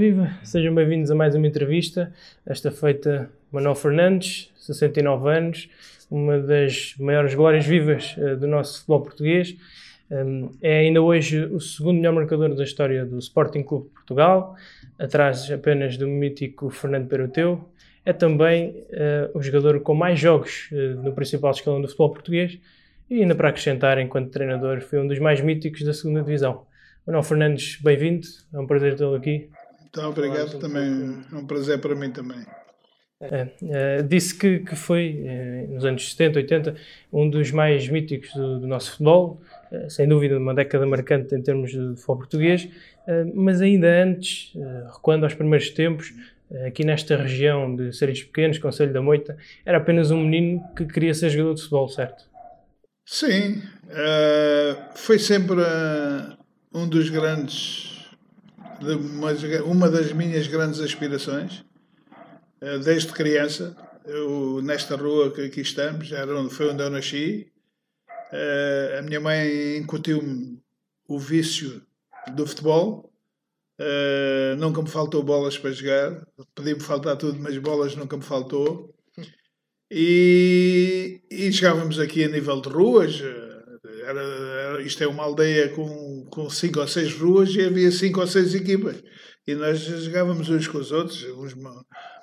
Viva, sejam bem-vindos a mais uma entrevista. Esta feita Manuel Fernandes, 69 anos, uma das maiores glórias vivas uh, do nosso futebol português. Um, é ainda hoje o segundo melhor marcador da história do Sporting Clube de Portugal, atrás apenas do mítico Fernando Peroteu. É também uh, o jogador com mais jogos uh, no principal escalão do futebol português e ainda para acrescentar, enquanto treinador, foi um dos mais míticos da segunda divisão. Manuel Fernandes, bem-vindo, é um prazer tê-lo aqui. Então, obrigado também. É um prazer para mim também. É, é, disse que, que foi, é, nos anos 70, 80, um dos mais míticos do, do nosso futebol, é, sem dúvida uma década marcante em termos de futebol português, mas ainda antes, recuando aos primeiros tempos, aqui nesta região de Seres Pequenos, Conselho da Moita, era apenas um menino que queria ser jogador de futebol, certo? Sim, foi sempre um dos grandes de uma, uma das minhas grandes aspirações, eh, desde criança. Eu, nesta rua que aqui estamos, era onde, foi onde eu nasci. Eh, a minha mãe incutiu-me o vício do futebol. Uh, nunca me faltou bolas para jogar. Podia-me faltar tudo, mas bolas nunca me faltou. E, e jogávamos aqui a nível de ruas. Era, era, isto é uma aldeia com com cinco ou seis ruas e havia cinco ou seis equipas. E nós jogávamos uns com os outros, uns,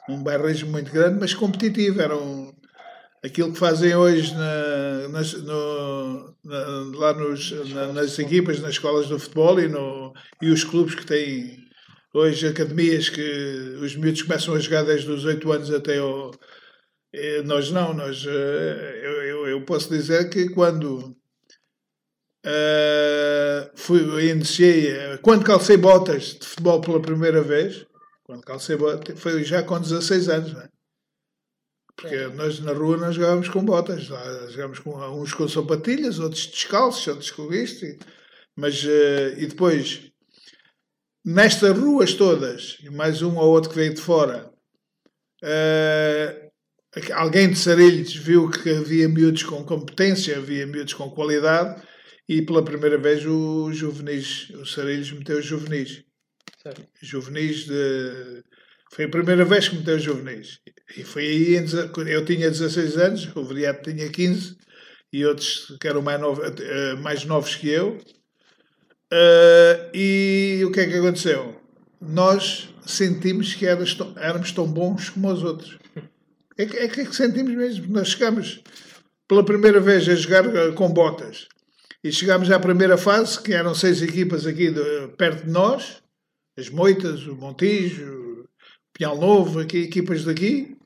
um bairrismo muito grande, mas competitivo. Era um, aquilo que fazem hoje na, nas, no, na, lá nos, na, nas equipas, nas escolas de futebol e, no, e os clubes que têm hoje academias que os miúdos começam a jogar desde os 8 anos até ao. Eh, nós não, nós, eh, eu, eu, eu posso dizer que quando Uh, fui, iniciei, uh, quando calcei botas de futebol pela primeira vez, quando calcei botas, foi já com 16 anos, né? Porque é. nós na rua nós jogávamos com botas, lá, jogávamos com uns com sapatilhas, outros descalços, outros com isto, e, mas uh, e depois nestas ruas todas, e mais um ou outro que veio de fora, alguém de Sarilhos viu que havia miúdos com competência, havia miúdos com qualidade e pela primeira vez o juvenis, o Sarilhos meteu juvenis. Certo. Juvenis de. Foi a primeira vez que meteu juvenis. E foi aí, eu tinha 16 anos, o Veriato tinha 15 e outros que eram mais, novo, eh, mais novos que eu. Uh, e o que é que aconteceu? Nós sentimos que éramos tão bons como os outros. É que, é que sentimos mesmo. Nós chegamos pela primeira vez a jogar com botas e chegámos à primeira fase, que eram seis equipas aqui de, perto de nós, as Moitas, o Montijo, o Pinhal Novo, aqui, equipas daqui,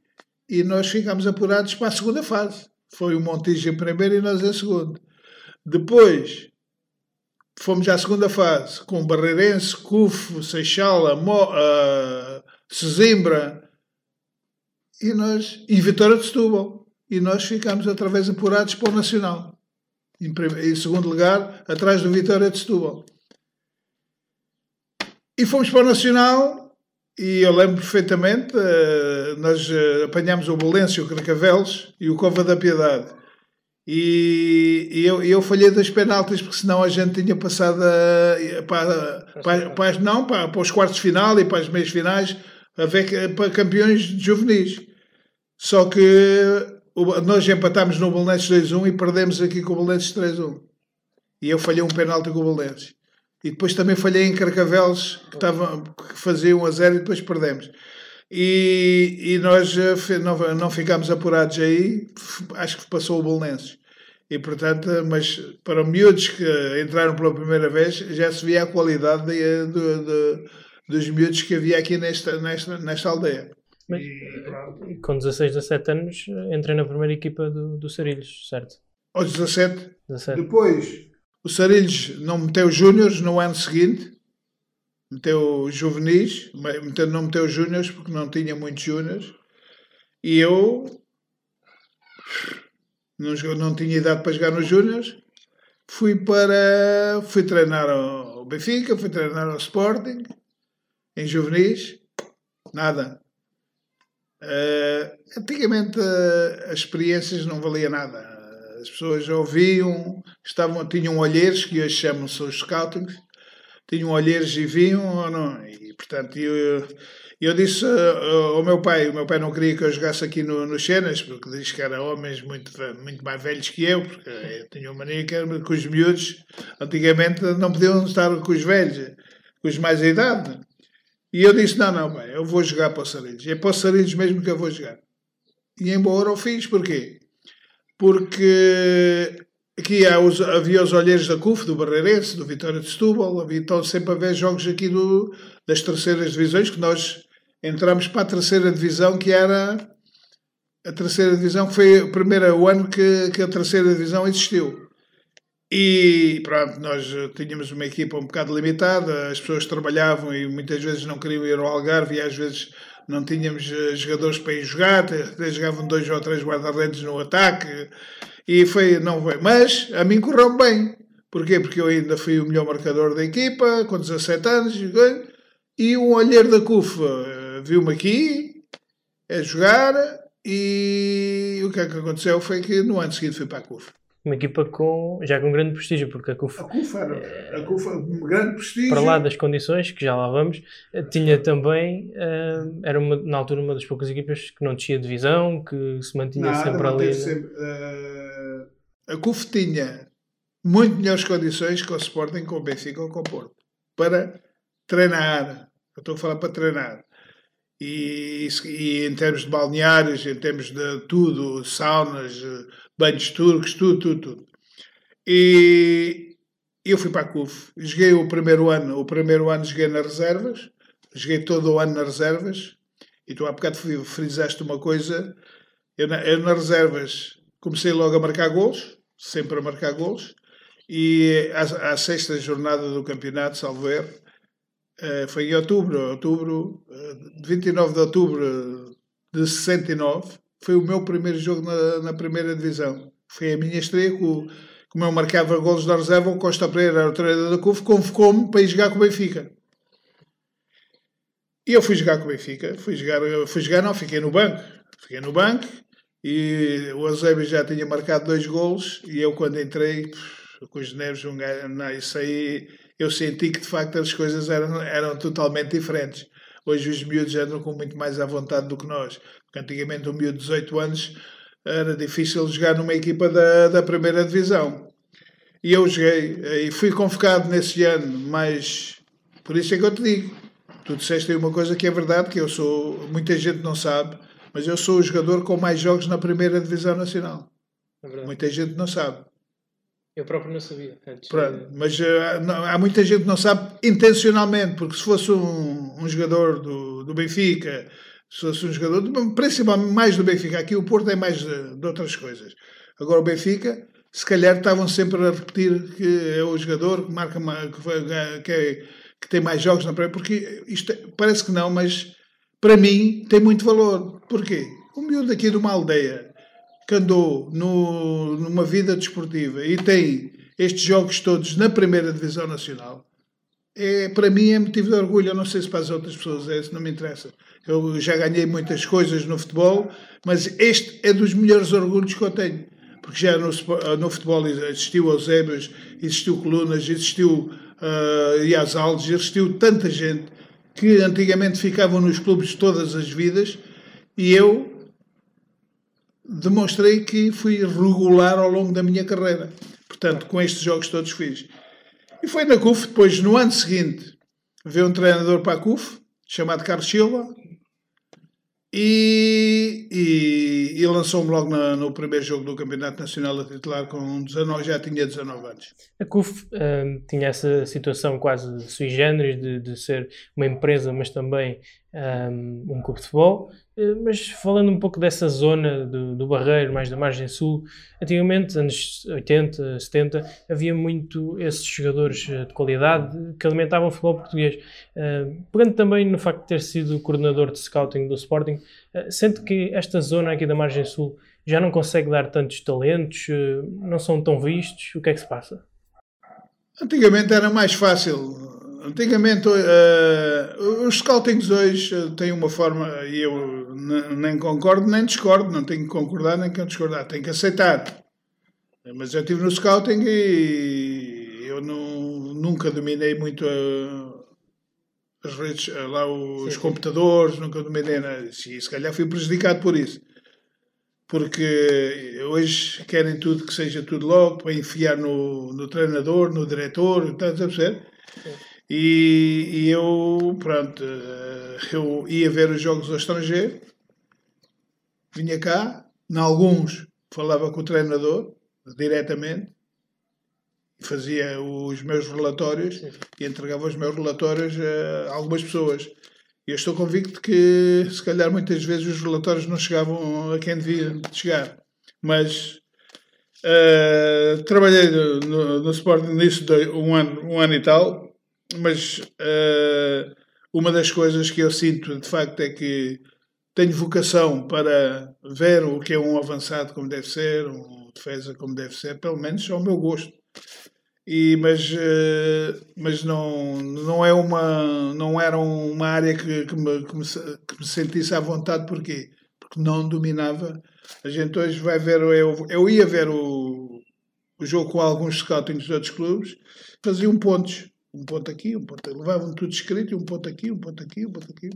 e nós ficámos apurados para a segunda fase. Foi o Montijo em primeiro e nós em segundo. Depois fomos à segunda fase com Barreirense, Cufo, Seixal, Mo, uh, Sesimbra e nós e Vitória de Setúbal. E nós ficámos através apurados para o Nacional em, em segundo lugar, atrás do Vitória de Setúbal. E fomos para o Nacional e eu lembro perfeitamente, uh, nós uh, apanhámos o Bolêncio, o Cracavelos e o Cova da Piedade. E, e eu, eu falhei das penaltis, porque senão a gente tinha passado a, para, para, para, não, para, para os quartos de final e para as meias finais a ver, para campeões juvenis. Só que nós empatámos no Belenenses 2-1 e perdemos aqui com o Belenenses 3-1. E eu falhei um penalti com o Belenenses. E depois também falhei em Carcavelos, que, tava, que fazia 1 a 0 e depois perdemos. E, e nós eh, não, não ficámos apurados aí, acho que passou o Belenenses. E portanto, mas para miúdos que entraram pela primeira vez, já se via a qualidade de, de, de, dos miúdos que havia aqui nesta, nesta, nesta aldeia. Mas, e, com 16, 17 anos entrei na primeira equipa do, do Sarilhos, certo? Aos 17? 17. Depois, o Sarilhos não meteu júniores no ano seguinte, meteu juvenis, meteu, não meteu júniores porque não tinha muitos júniores. E eu não, não tinha idade para jogar nos júniores. Fui para. Fui treinar ao Benfica, fui treinar ao Sporting, em juvenis. Nada. Uh, antigamente uh, as experiências não valia nada. As pessoas ouviam, estavam, tinham olheiros, que hoje chamam-se os scoutings, tinham olheiros e vinham ou não. E, portanto, eu, eu disse uh, ao meu pai, o meu pai não queria que eu jogasse aqui no, no porque diz que eram homens muito, muito mais velhos que eu, porque eu tinha uma mania que, que os miúdos, antigamente, não podiam estar com os velhos, com os mais idade. E eu disse, não, não, pai, eu vou jogar para o Sarilhos. É para o Sarilhos mesmo que eu vou jogar. E embora o fiz, porquê? Porque aqui os, havia os olheiros da CUF, do Barreirense, do Vitória de Setúbal, havia então sempre a ver jogos aqui do, das terceiras divisões, que nós entramos para a terceira divisão, que era a terceira divisão, que foi o primeiro ano que, que a terceira divisão existiu. E pronto, nós tínhamos uma equipa um bocado limitada, as pessoas trabalhavam e muitas vezes não queriam ir ao Algarve e às vezes não tínhamos eh, jogadores para ir jogar, até jogavam dois ou três guarda-redes no ataque e foi, não foi. Mas a mim correu bem. Porquê? Porque eu ainda fui o melhor marcador da equipa, com 17 anos, e um olheiro da CUF eh, viu-me aqui a jogar e o que é que aconteceu foi que no ano seguinte fui para a CUF uma equipa com, já com grande prestígio, porque a CUF, a CUF era, a CUF um grande prestígio. Para lá das condições, que já lá vamos, tinha também, uh, era uma, na altura uma das poucas equipas que não descia divisão, que se mantinha Nada, sempre ali. Sempre, uh, a CUF tinha muito melhores condições que o Sporting, com o Benfica ou com o Porto, para treinar. Eu estou a falar para treinar. E, e, em termos de balneários, em termos de tudo, saunas, banhos turcos, tudo, tudo, tudo. E eu fui para a CUF. Joguei o primeiro ano, o primeiro ano joguei nas reservas, joguei todo o ano nas reservas, e tu há bocado frisaste uma coisa, eu, na, eu nas reservas comecei logo a marcar gols, sempre a marcar gols, e à, à sexta jornada do campeonato, salvo erro, foi em outubro, outubro, 29 eh, de outubro de 69, foi o meu primeiro jogo na, na primeira divisão. Foi a minha estreia, com, como eu marcava golos da reserva, o Costa Pereira o treinador da CUF, convocou-me para ir jogar com o Benfica. E eu fui jogar com o Benfica, fui jogar, fui jogar não, fiquei no banco. Fiquei no banco e o Eusébio já tinha marcado dois golos e eu quando entrei, com os nervos, um, não, isso aí, eu senti que de facto as coisas eram, eram totalmente diferentes. Hoje os miúdos andam com muito mais à vontade do que nós. Porque antigamente um miúdo de 18 anos era difícil jogar numa equipa da, da primeira divisão. E eu joguei e fui convocado nesse ano, mas por isso é que eu te digo. Tu disseste aí uma coisa que é verdade, que eu sou, muita gente não sabe, mas eu sou o jogador com mais jogos na primeira divisão nacional. É muita gente não sabe. Eu próprio não sabia. Antes Pronto, mas uh, não, há muita gente que não sabe intencionalmente, porque se fosse um, um jogador do, do Benfica, se fosse um jogador, principalmente mais do Benfica, aqui o Porto é mais de, de outras coisas. Agora o Benfica, se calhar estavam sempre a repetir que é o jogador que marca que, que, é, que tem mais jogos na Premier, porque isto é, parece que não, mas para mim tem muito valor. Porquê? O miúdo aqui de uma aldeia que andou no, numa vida desportiva e tem estes jogos todos na primeira divisão nacional, é, para mim é motivo de orgulho. Eu não sei se para as outras pessoas é, isso não me interessa. Eu já ganhei muitas coisas no futebol, mas este é dos melhores orgulhos que eu tenho. Porque já no, no futebol existiu Eusébios, existiu Colunas, existiu uh, Ias Alves, existiu tanta gente que antigamente ficavam nos clubes todas as vidas e eu demonstrei que fui regular ao longo da minha carreira. Portanto, com estes jogos todos fiz. E foi na CUF, depois, no ano seguinte, veio um treinador para a CUF, chamado Carlos Silva, e, e, e lançou-me logo na, no primeiro jogo do Campeonato Nacional a titular com 19, já tinha 19 anos. A CUF um, tinha essa situação quase sui generis de, de ser uma empresa, mas também um, um clube de futebol. Eh, mas falando um pouco dessa zona do, do Barreiro, mais da margem sul, antigamente, anos 80, 70, havia muito esses jogadores eh, de qualidade que alimentavam o futebol português. Uh, pegando também no facto de ter sido coordenador de scouting do Sporting, sente que esta zona aqui da margem sul já não consegue dar tantos talentos, não são tão vistos, o que é que se passa? Antigamente era mais fácil Antigamente, uh, os scoutings hoje têm uma forma, e eu nem concordo nem discordo, não tenho que concordar nem que discordar, tenho que aceitar. Mas eu estive no scouting e eu não, nunca dominei muito a, as redes, lá os sim, computadores, sim. nunca dominei nada. E se calhar fui prejudicado por isso. Porque hoje querem tudo que seja tudo logo para enfiar no, no treinador, no diretor, estás a perceber? E, e eu, pronto, eh, eu ia ver os jogos ao estrangeiro, vinha cá, em alguns falava com o treinador diretamente, fazia os meus relatórios e entregava os meus relatórios a algumas pessoas. Eu estou convicto que, se calhar, muitas vezes os relatórios não chegavam a quem devia chegar. Mas uh, trabalhei no, no Sporting nisso de um ano, um ano e tal, mas uh, uma das coisas que eu sinto, de facto, é que tenho vocação para ver o que é um avançado como deve ser, um defesa como deve ser, pelo menos ao meu gosto. E, mas uh, mas não, não, é uma, não era uma área que, que, me, que, me, que me sentisse à vontade, porquê? Porque não dominava. A gente hoje vai ver, eu, eu ia ver o, o jogo com alguns scoutings de outros clubes, faziam pontos. Um ponto aqui, um ponto Levavam tudo escrito, um ponto aqui, um ponto aqui, um ponto aqui.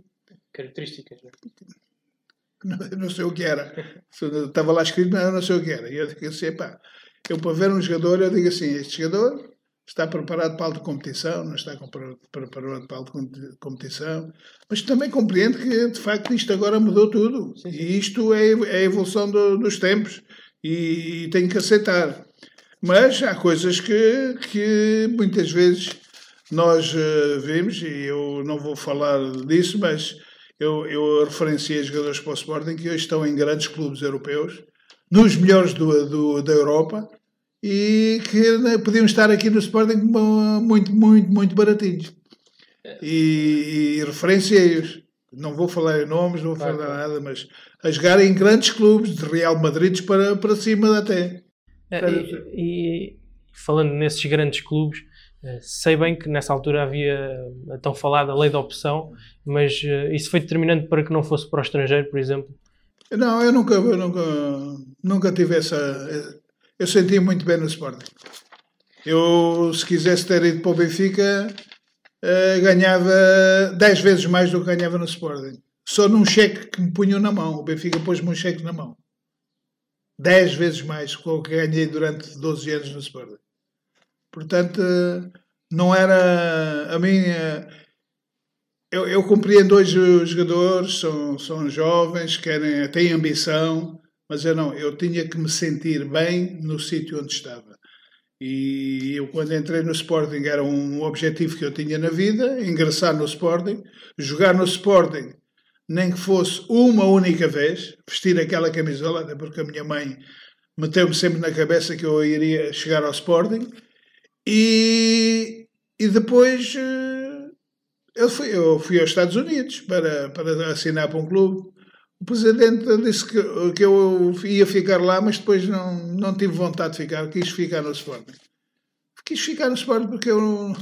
Características, né? não Não sei o que era. Estava lá escrito, mas eu não sei o que era. E eu digo assim, pá, eu para ver um jogador, eu digo assim, este jogador está preparado para a alta competição, não está preparado para a alta competição, mas também compreendo que, de facto, isto agora mudou tudo. Sim. E isto é, é a evolução do, dos tempos. E, e tenho que aceitar. Mas há coisas que, que muitas vezes nós uh, vemos, e eu não vou falar disso, mas eu, eu referenciei jogadores para o Sporting que hoje estão em grandes clubes europeus, nos melhores do, do, da Europa, e que né, podiam estar aqui no Sporting muito, muito, muito baratinhos. E, e referenciei-os. Não vou falar em nomes, não vou falar nada, mas a jogar em grandes clubes, de Real Madrid para, para cima até. E, e, falando nesses grandes clubes, eh, sei bem que nessa altura havia a tão falada lei da opção, mas eh, isso foi determinante para que não fosse para o estrangeiro, por exemplo? Não, eu nunca, eu nunca, nunca tive essa. Eu sentia muito bem no Sporting. Eu, se quisesse ter ido para o Benfica, eh, ganhava 10 vezes mais do que ganhava no Sporting. Só num cheque que me punham na mão. O Benfica pôs-me um cheque na mão. 10 vezes mais do que ganhei durante 12 anos no Sporting. Portanto, não era a minha. Eu, eu compreendo hoje os jogadores, são, são jovens, querem, têm ambição, mas eu não, eu tinha que me sentir bem no sítio onde estava. E eu, quando entrei no Sporting, era um objetivo que eu tinha na vida: ingressar no Sporting, jogar no Sporting, nem que fosse uma única vez, vestir aquela camisola, porque a minha mãe meteu-me sempre na cabeça que eu iria chegar ao Sporting e, e depois eh, eu fui, eu fui aos Estados Unidos para, para assinar para um clube. O presidente disse que, que eu ia ficar lá, mas depois não, não tive vontade de ficar, quis ficar no Sporting. Quis ficar no Sporting porque eu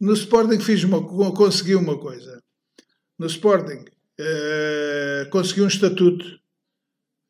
no Sporting fiz uma, consegui uma coisa. No Sporting uh, consegui um estatuto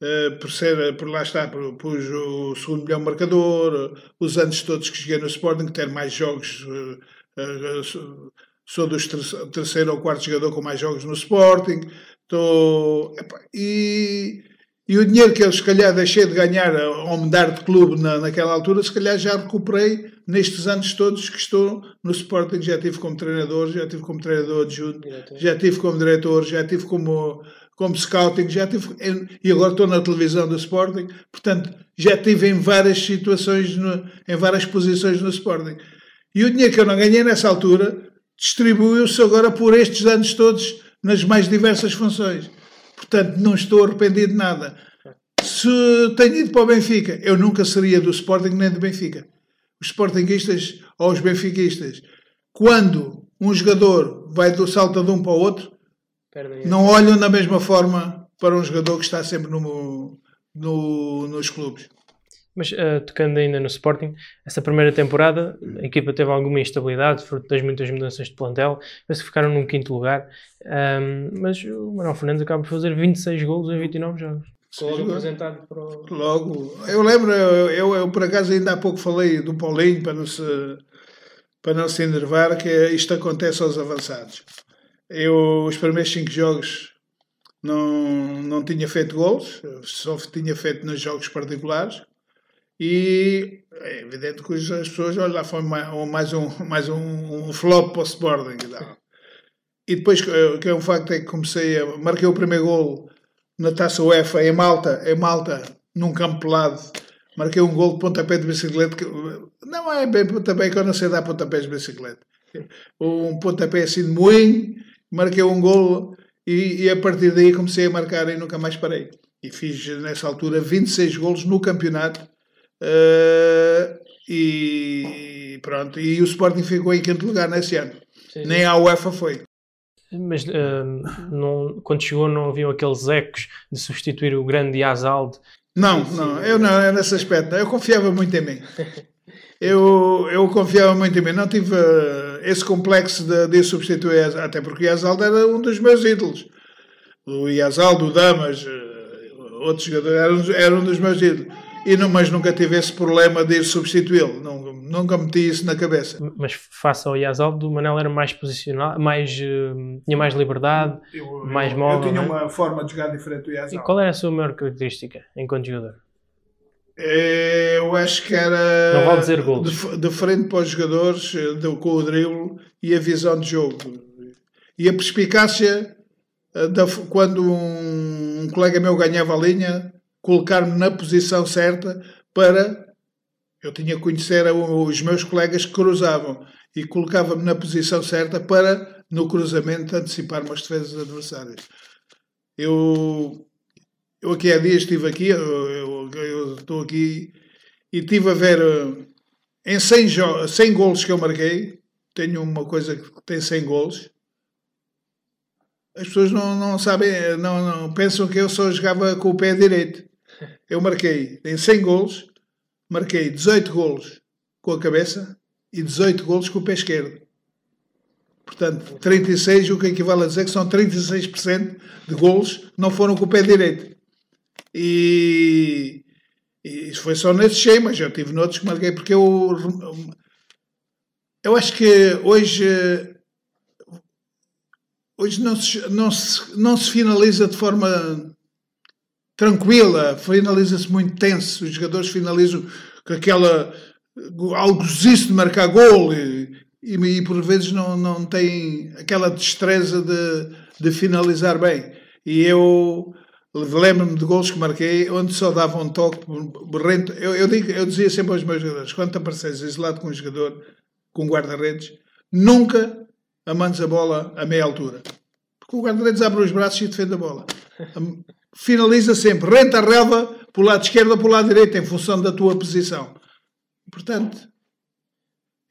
Uh, por, ser, por lá está, pus o segundo melhor marcador, os anos todos que cheguei no Sporting, ter mais jogos, uh, uh, sou dos terceiro ou quarto jogador com mais jogos no Sporting, tô, e, e o dinheiro que eu se calhar deixei de ganhar ao mudar de clube na, naquela altura, se calhar já recuperei nestes anos todos que estou no Sporting, já tive como treinador, já tive como treinador adjunto, já tive como diretor, já tive como como scouting, já tive, e agora estou na televisão do Sporting, portanto, já tive em várias situações, no, em várias posições no Sporting. E o dinheiro que eu não ganhei nessa altura distribuiu-se agora por estes anos todos nas mais diversas funções. Portanto, não estou arrependido de nada. Se tenho ido para o Benfica, eu nunca seria do Sporting nem do Benfica. Os Sportingistas ou os Benfiquistas, quando um jogador vai do salto de um para o outro, não olham da mesma forma para um jogador que está sempre no, no nos clubes. Mas uh, tocando ainda no Sporting, essa primeira temporada a equipa teve alguma instabilidade, fruto das muitas mudanças de plantel, mas ficaram num quinto lugar. Um, mas o Manuel Fernandes acaba por fazer 26 golos em 29 jogos. Logo, apresentado para o... Logo, eu lembro, eu, eu, eu, por acaso ainda há pouco falei do Paulinho para não se para não se enervar, que isto acontece aos avançados. Eu, os primeiros cinco jogos, não, não tinha feito gols, só tinha feito nos jogos particulares. E é evidente que as pessoas, olha, lá foi mais um, mais um, um flop para o Sporting. E depois, eh, que é um facto, é que comecei a. Marquei o primeiro gol na taça UEFA em Malta, em Malta, num campo pelado. Marquei um gol de pontapé de bicicleta. Que, não é bem pontapé, que eu não sei dar pontapés de bicicleta. Um pontapé assim de moinho, marquei um gol e, e, a partir daí comecei a marcar e nunca mais parei. E fiz nessa altura 26 golos no campeonato. Uh, e pronto. E o Sporting ficou em quinto lugar nesse ano. Sim. Nem a UEFA foi. Mas uh, não, quando chegou não haviam aqueles ecos de substituir o grande Yazalde? Não, não, eu não, é nesse aspecto. Eu confiava muito em mim. Eu, eu confiava muito em mim. Não tive uh, esse complexo de, de substituir, até porque o Yazalde era um dos meus ídolos. O Yazalde, o Damas, uh, outros jogadores, eram, eram um dos meus ídolos e não, mas nunca tive esse problema de ir substituí-lo. Nunca, nunca meti isso na cabeça. Mas face ao Yazaldo, o Manel era mais posicionado, mais, uh, tinha mais liberdade, eu, mais eu, móvel. Eu tinha é? uma forma de jogar diferente do Yazaldo. E qual era a sua maior característica enquanto jogador? É, eu acho que era não vale dizer gols. De, de, frente para os jogadores, de, com o drible e a visão de jogo. E a perspicácia eh, da, quando um, um colega meu ganhava a linha, colocar-me na posição certa para. Eu tinha que conhecer os meus colegas que cruzavam e colocava-me na posição certa para, no cruzamento, antecipar-me as defesas adversárias. Eu, eu aqui há dias estive aqui, eu, eu, eu estou aqui e estive a ver em 100, 100 golos que eu marquei, tenho uma coisa que tem 100 golos, as pessoas não, não sabem, não, não pensam que eu só jogava com o pé direito eu marquei em 100 golos, marquei 18 golos com a cabeça e 18 golos com o pé esquerdo. Portanto, 36, o que equivale a dizer que são 36% de golos não foram com o pé direito. E, e isso foi só nesse cheio, mas eu tive noutros que marquei, porque eu, eu acho que hoje, hoje não, se, não, se, não se finaliza de forma tranquila, finaliza-se muito tenso, os jogadores finalizam com aquela algosice de marcar gol e, e, e, por vezes não, não têm aquela destreza de, de finalizar bem. E eu lembro-me de gols que marquei onde só dava um toque. Eu, eu, digo, eu dizia sempre aos meus jogadores, quando te apareces isolado com um jogador, com um guarda-redes, nunca amandes a bola a meia altura. Porque o guarda-redes abre os braços e defende a bola finaliza sempre renta a relva para o lado esquerdo ou para o lado direito, em função da tua posição. Portanto,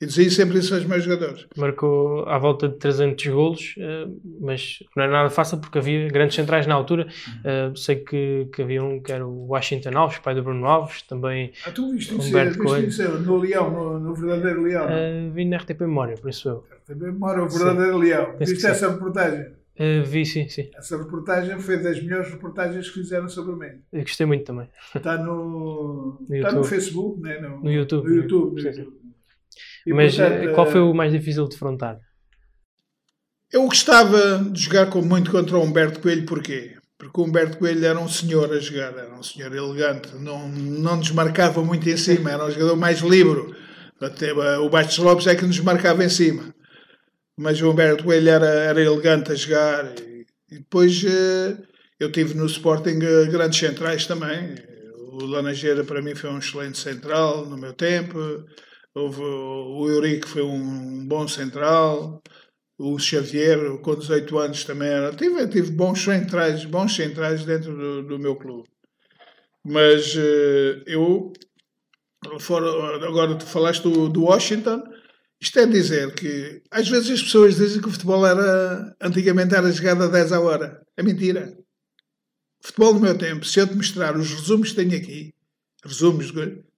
eu dizia sempre isso aos meus jogadores. Marcou à volta de 300 golos, eh, mas não era nada fácil porque havia grandes centrais na altura. Uh, sei que, que havia um que era o Washington Alves, pai do Bruno Alves, também. Ah, tu viste Humberto Coelho. Isso no Leão, no, no verdadeiro Leão? Uh, vi na RTP Memória, por isso eu. RTP Memória, o verdadeiro sim. Leão. Viste essa reportagem? Uh, vi, sim, sim. Essa reportagem foi das melhores reportagens que fizeram sobre mim. Eu gostei muito também. Está no, no, está no Facebook, né? no, no YouTube. No YouTube, no YouTube. E, Mas portanto, qual foi o mais difícil de defrontar? Eu gostava de jogar muito contra o Humberto Coelho, porquê? Porque o Humberto Coelho era um senhor a jogar, era um senhor elegante, não, não nos marcava muito em cima, era um jogador mais livre. Até, o Bastos Lopes é que nos marcava em cima mas o Humberto Coelho era, era elegante a jogar. E, e depois eu tive no Sporting grandes centrais também. O Laranjeira para mim foi um excelente central no meu tempo. Houve, o Eurico foi um bom central. O Xavier, com 18 anos, também era. Tive, tive bons centrais, bons centrais dentro do, do meu clube. Mas uh, eu, fora, agora tu falaste do, do Washington, isto é dizer que às vezes as pessoas dizem que o futebol era antigamente era jogado a 10 a hora. É mentira. Futebol do meu tempo, se eu te mostrar os resumos que tenho aqui, resumos,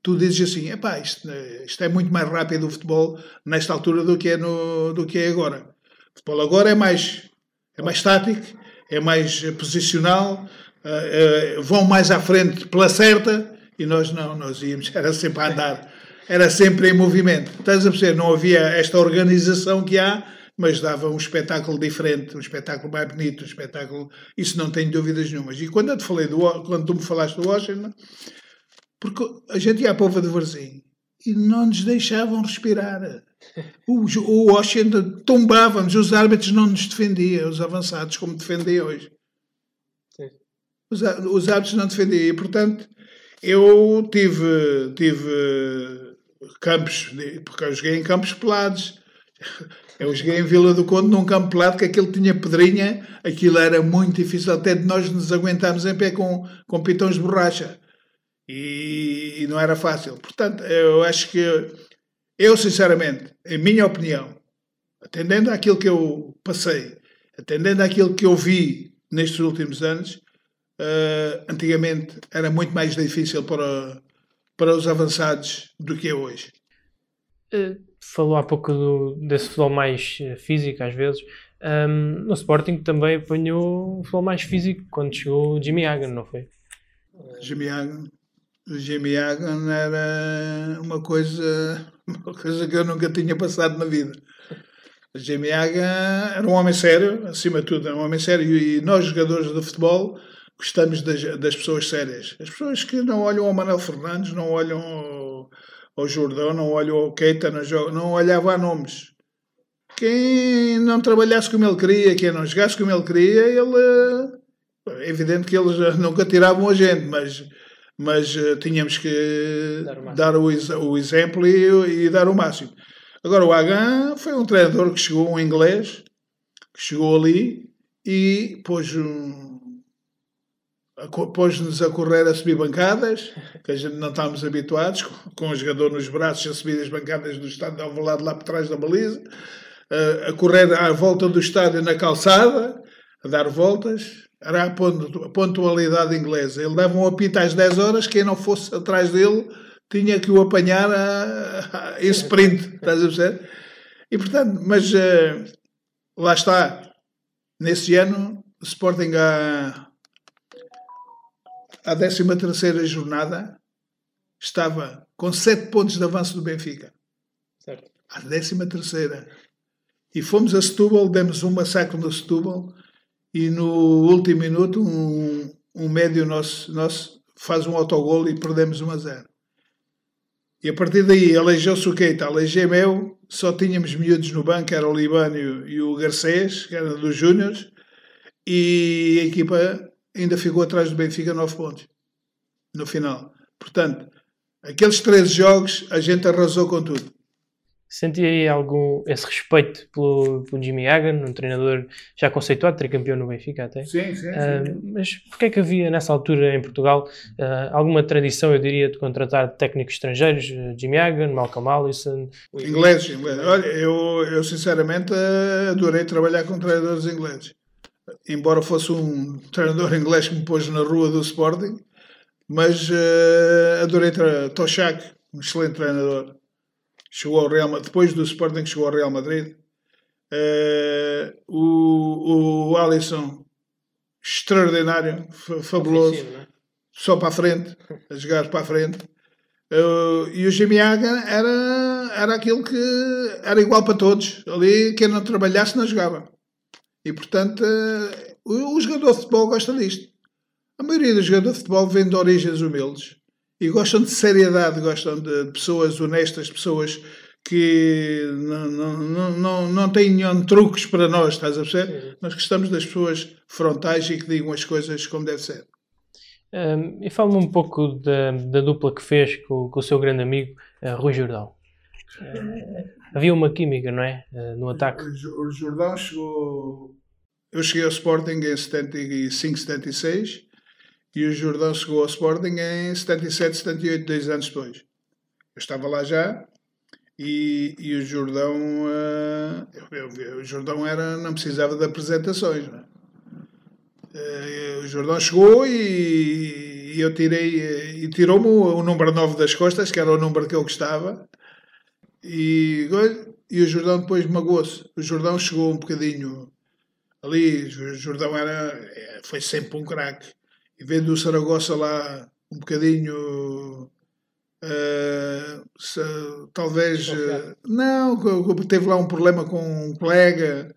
tu dizes assim, epá, isto, isto é muito mais rápido o futebol nesta altura do que é, no, do que é agora. O futebol agora é mais, é mais tático, é mais posicional, uh, uh, vão mais à frente pela certa e nós não, nós íamos, era sempre a andar era sempre em movimento. Estás a perceber? Não havia esta organização que há, mas dava um espetáculo diferente, um espetáculo mais bonito, um espetáculo. Isso não tenho dúvidas nenhumas. E quando eu te falei do, quando tu me falaste do Washington, porque a gente ia à Pova de Varzim e não nos deixavam respirar. O, o Washington tombava-nos, os árbitros não nos defendiam, os avançados, como defendem hoje. Os, os árbitros não defendiam. E, portanto, eu tive, tive campos, porque eu joguei em campos pelados. Eu joguei em Vila do Conde num campo pelado que aquilo tinha pedrinha, aquilo era muito difícil até de nós nos aguentarmos em pé com, com pitões de borracha. E, e não era fácil. Portanto, eu acho que eu, sinceramente, em minha opinião, atendendo àquilo que eu passei, atendendo àquilo que eu vi nestes últimos anos, uh, antigamente era muito mais difícil para, para os avançados do que é hoje. Uh, falou há pouco do, desse futebol mais eh, físico, às vezes. Um, no Sporting também apanhou o futebol mais físico quando chegou o Jimmy Hagan, não foi? Jimmy Hagan. O Jimmy Hagan era uma coisa, uma coisa que eu nunca tinha passado na vida. O Jimmy Hagan era um homem sério, acima de tudo, era um homem sério. E nós, jogadores de futebol, gostamos das, das pessoas sérias. As pessoas que não olham ao Manuel Fernandes, não olham ao, ao Jordão, não olham ao Keita, não, não olhavam a nomes. Quem não trabalhasse como ele queria, quem não jogasse como ele queria, ele. É evidente que eles nunca tiravam a gente, mas, mas uh, tínhamos que dar o, dar o, o exemplo e, e, dar o máximo. Agora, o Hagan foi um treinador que chegou, um inglês, que chegou ali e pôs um, pôs-nos a correr a subir bancadas, que a gente não estávamos habituados, com o jogador nos braços a subir as bancadas do estádio ao lado lá por trás da baliza, a correr à volta do estádio na calçada, a dar voltas. Era a pontualidade inglesa. Ele dava um apito às 10 horas, quem não fosse atrás dele tinha que o apanhar a, a, em sprint, estás a ver? E portanto, mas uh, lá está, nesse ano, Sporting a à 13 terceira jornada, estava com 7 pontos de avanço do Benfica. Certo. À 13 terceira. E fomos a Setúbal, demos um massacre no Setúbal e no último minuto um, um médio nosso, nosso faz um autogol e perdemos 1 a 0. E a partir daí aleijou-se o Keita, aleijei meu, só tínhamos miúdos no banco, era o Libânio e o Garcês, que era dos Júniors, e a equipa ainda ficou atrás do Benfica 9 pontos no final. Portanto, aqueles 13 jogos a gente arrasou com tudo. Sentia aí algum esse respeito pelo, pelo Jimmy Hagan, um treinador já conceituado, tricampeão no Benfica até. Sim, sim, uh, sim. Mas porquê é que havia nessa altura em Portugal uh, alguma tradição, eu diria, de contratar técnicos estrangeiros? Uh, Jimmy Hagan, Malcolm Allison? Ingleses, ingleses. Olha, eu, eu sinceramente adorei trabalhar com treinadores ingleses embora fosse um treinador inglês que me pôs na rua do Sporting, mas adorei Toshak, um excelente treinador. Chegou ao Real depois do Sporting chegou ao Real Madrid. Uh, o, o Alisson, extraordinário, fabuloso, é? só para a frente, a jogar para a frente. Uh, e o Jimmy Haga era, era aquilo que era igual para todos. Ali, quem não trabalhasse, não jogava. E, portanto, uh, o, o, jogador de futebol gosta disto. A maioria dos jogadores de futebol vem de origens humildes e gostam de seriedade, gostam de, pessoas honestas, pessoas que não, não, não, não, têm nenhum truques para nós, estás a perceber? Nós gostamos das pessoas frontais e que digam as coisas como deve ser. Um, e fala-me um pouco da, da, dupla que fez com, com o seu grande amigo uh, Rui Jordão. Uh, havia uma química, não é? Uh, no ataque. O Jordão chegou eu cheguei ao Sporting em 75, 76 e o Jordão chegou ao Sporting em 77, 78, dois anos depois. Eu estava lá já e, e o Jordão uh, eu, eu, o Jordão era, não precisava de apresentações. Uh, o Jordão chegou e, e eu tirei e tirou-me o, o, número 9 das costas, que era o número que eu gostava. E, e o Jordão depois magoou-se. O Jordão chegou um bocadinho ali, o Jordão era, foi sempre um craque. E vendo o Saragossa lá um bocadinho Uh, se, talvez. Uh, não, teve lá um problema com um colega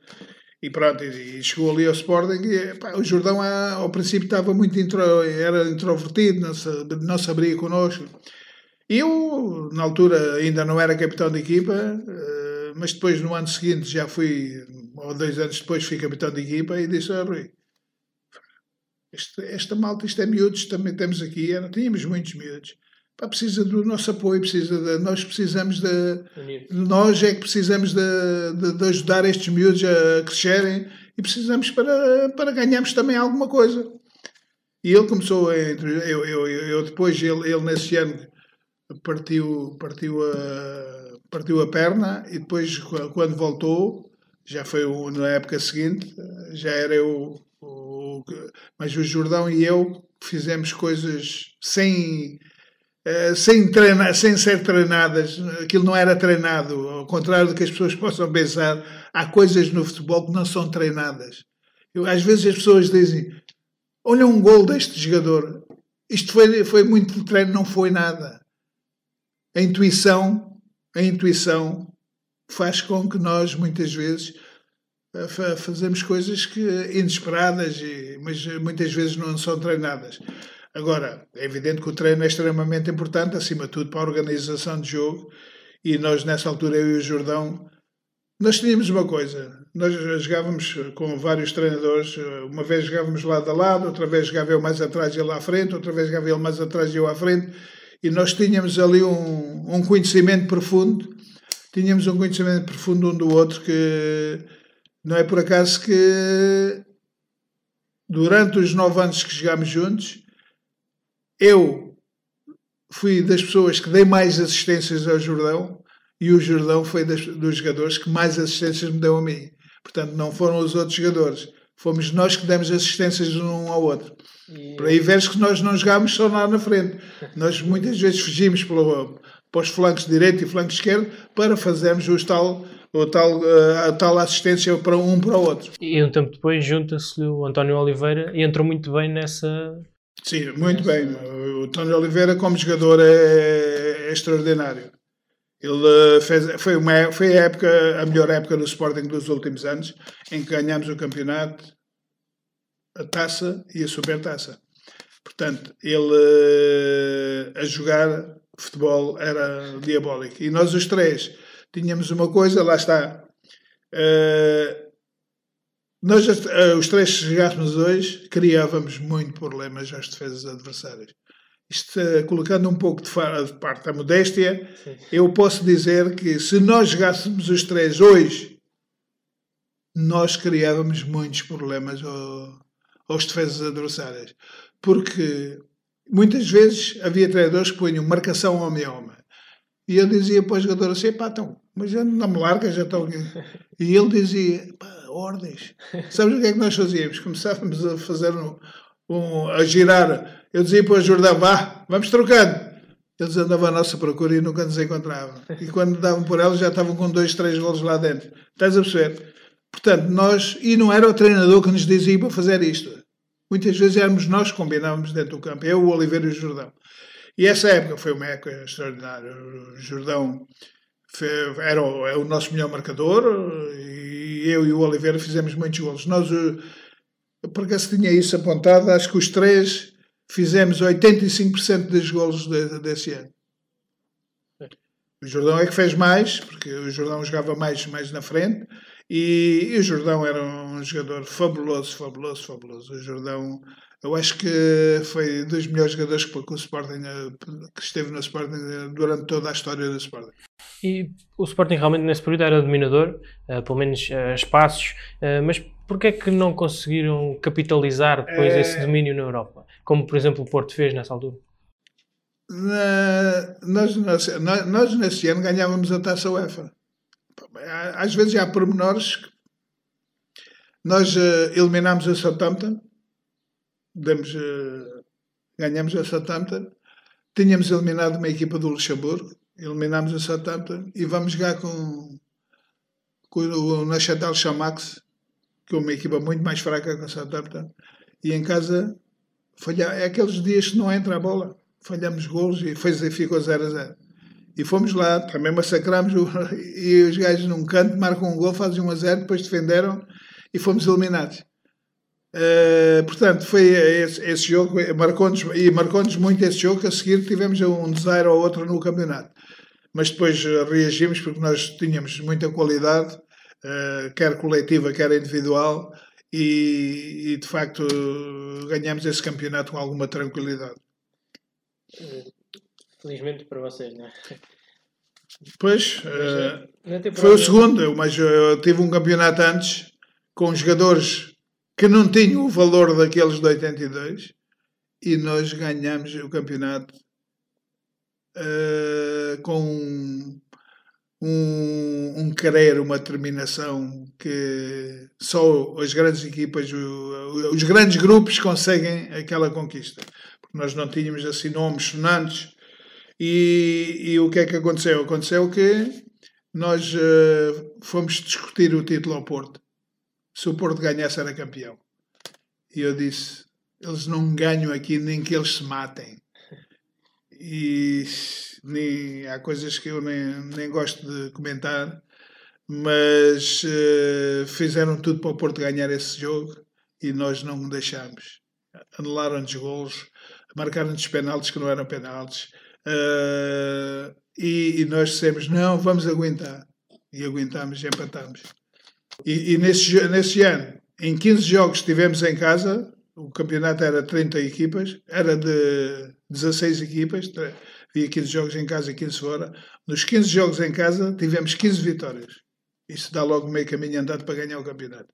e pronto, e, chegou ali ao Sporting e pá, o Jordão ao princípio estava muito intro, era introvertido, não se, não se abria connosco. Eu, na altura, ainda não era capitão de equipa, uh, mas depois no ano seguinte já fui, ou dois anos depois fui capitão de equipa e disse, oh, Rui, este, esta malta, isto é miúdos, também temos aqui, era, tínhamos muitos miúdos pá, precisa do nosso apoio, precisa de, nós precisamos de, nós é que precisamos de, de, de, ajudar estes miúdos a crescerem e precisamos para, para ganharmos também alguma coisa. E ele começou a, eu, eu, eu depois ele, ele nesse ano partiu partiu a partiu a perna e depois quando voltou já foi na época seguinte já era eu mas o Jordão e eu fizemos coisas sem eh, sem, treinar, sem ser treinadas, aquilo não era treinado, ao contrário do que as pessoas possam pensar, há coisas no futebol que não são treinadas. Eu, às vezes as pessoas dizem: Olha um gol deste jogador, isto foi, foi muito treino, não foi nada. A intuição, a intuição faz com que nós muitas vezes fazemos coisas que inesperadas, mas muitas vezes não são treinadas. Agora, é evidente que o treino é extremamente importante, acima de tudo, para a organização de jogo. E nós, nessa altura, eu e o Jordão, nós tínhamos uma coisa. Nós jogávamos com vários treinadores. Uma vez jogávamos lado a lado, outra vez jogava eu mais atrás e ele à frente, outra vez jogava ele mais atrás e eu à frente. E nós tínhamos ali um, um conhecimento profundo. Tínhamos um conhecimento profundo um do outro que não é por acaso que durante os nove anos que jogámos juntos eu fui das pessoas que dei mais assistências ao Jordão e o Jordão foi das, dos jogadores que mais assistências me deu a mim. Portanto, não foram os outros jogadores. Fomos nós que demos assistências um ao outro. E... Por aí vês que nós não jogámos só lá na frente. Nós muitas vezes fugimos pelo, para os flancos direito e flanco esquerdo para fazermos o tal, o tal, eh, a tal assistência para um para o outro. E um tempo depois junta-se o António Oliveira e entrou muito bem nessa, Sim, muito bem. O Tony Oliveira, como jogador, é, é extraordinário. Ele eh, fez, foi, uma, foi a, época, a melhor época do Sporting dos últimos anos, em que ganhámos o campeonato, a taça e a supertaça. Portanto, ele eh, a jogar futebol era diabólico. E nós os três tínhamos uma coisa, lá está. Uh, nós, eh, os três, se chegássemos hoje, criávamos muito problemas às defesas adversárias. Isto, eh, colocando um pouco de, de parte a modéstia, Sim. eu posso dizer que se nós jogássemos os três hoje, nós criávamos muitos problemas ao, aos defesas adversárias. Porque muitas vezes havia treinadores que punham marcação homem a homem. E eu dizia para o jogador assim: pá, então, mas já não me larga, já estou. E ele dizia: ordens. Sabes o que é que nós fazíamos? Começávamos a fazer um, um, a girar. Eu dizia para o Jordão, vá, vamos trocando. Eles andavam à nossa procura e nunca nos encontravam. E quando davam por elas já estavam com dois, três golos lá dentro. Estás a perceber? Portanto, nós, e não era o treinador que nos dizia para fazer isto. Muitas vezes éramos nós que combinávamos dentro do campo, eu, o Oliveira e o Jordão. E essa época foi uma época extraordinária. O Jordão era o, é o nosso melhor marcador e eu e o Oliveira fizemos muitos golos. Nós, eh, porque se tinha isso apontado, acho que os três fizemos 85% dos golos de, desse ano. O Jordão é que fez mais, porque o Jordão jogava mais, mais na frente e, e o Jordão era um jogador fabuloso, fabuloso, fabuloso. O Jordão eu acho que foi dos melhores jogadores que, o Sporting, eh, que esteve no Sporting eh, durante toda a história do Sporting. E o Sporting realmente nesse período era dominador, uh, pelo menos uh, espaços, uh, mas porquê é que não conseguiram capitalizar depois é... esse domínio na Europa? Como, por exemplo, o Porto fez nessa altura? Na, nós, nós, nós, nesse ano ganhávamos a taça UEFA. Às vezes há pormenores que nós eliminámos a Southampton demos, uh, ganhamos a Southampton, tínhamos eliminado uma equipa do Luxemburgo, eliminámos a Southampton e vamos jogar com, com o Nachatel Chamax, que é uma equipa muito mais fraca que a Southampton, e em casa falhar. É aqueles dias que não entra a bola. falhamos golos e foi, ficou 0 a 0. E fomos lá, também massacramos o, e os gajos num canto marcam um gol, fazem 1 a 0, depois defenderam e fomos eliminados. Uh, portanto, foi esse, esse jogo, marcou-nos, e marcou-nos muito esse jogo, a seguir tivemos um desire ou outro no campeonato. Mas depois reagimos porque nós tínhamos muita qualidade, uh, quer coletiva, quer individual, e, e, de facto ganhamos esse campeonato com alguma tranquilidade. Felizmente para vocês, não é? Pois, uh, foi o segundo, mas eu tive um campeonato antes com jogadores que não tinham o valor daqueles de 82 e nós ganhamos o campeonato uh, com um, um, querer, uma determinação que só as grandes equipas, os grandes grupos conseguem aquela conquista. Porque nós não tínhamos assim nomes sonantes. E, e o que é que aconteceu? Aconteceu que nós uh, fomos discutir o título ao Porto se o Porto ganhasse era campeão. E eu disse, eles não ganham aqui nem que eles se matem. E nem, há coisas que eu nem, nem gosto de comentar, mas uh, fizeram tudo para o Porto ganhar esse jogo e nós não deixámos. Anularam-nos golos, marcaram-nos penaltis que não eram penaltis. Uh, e, e, nós dissemos, não, vamos aguentar. E aguentámos e empatámos. E, e nesse, nesse ano, em 15 jogos que tivemos em casa, o campeonato era 30 equipas, era de 16 equipas, havia 15 jogos em casa e 15 fora. Nos 15 jogos em casa, tivemos 15 vitórias. Isso dá logo meio caminho andado para ganhar o campeonato.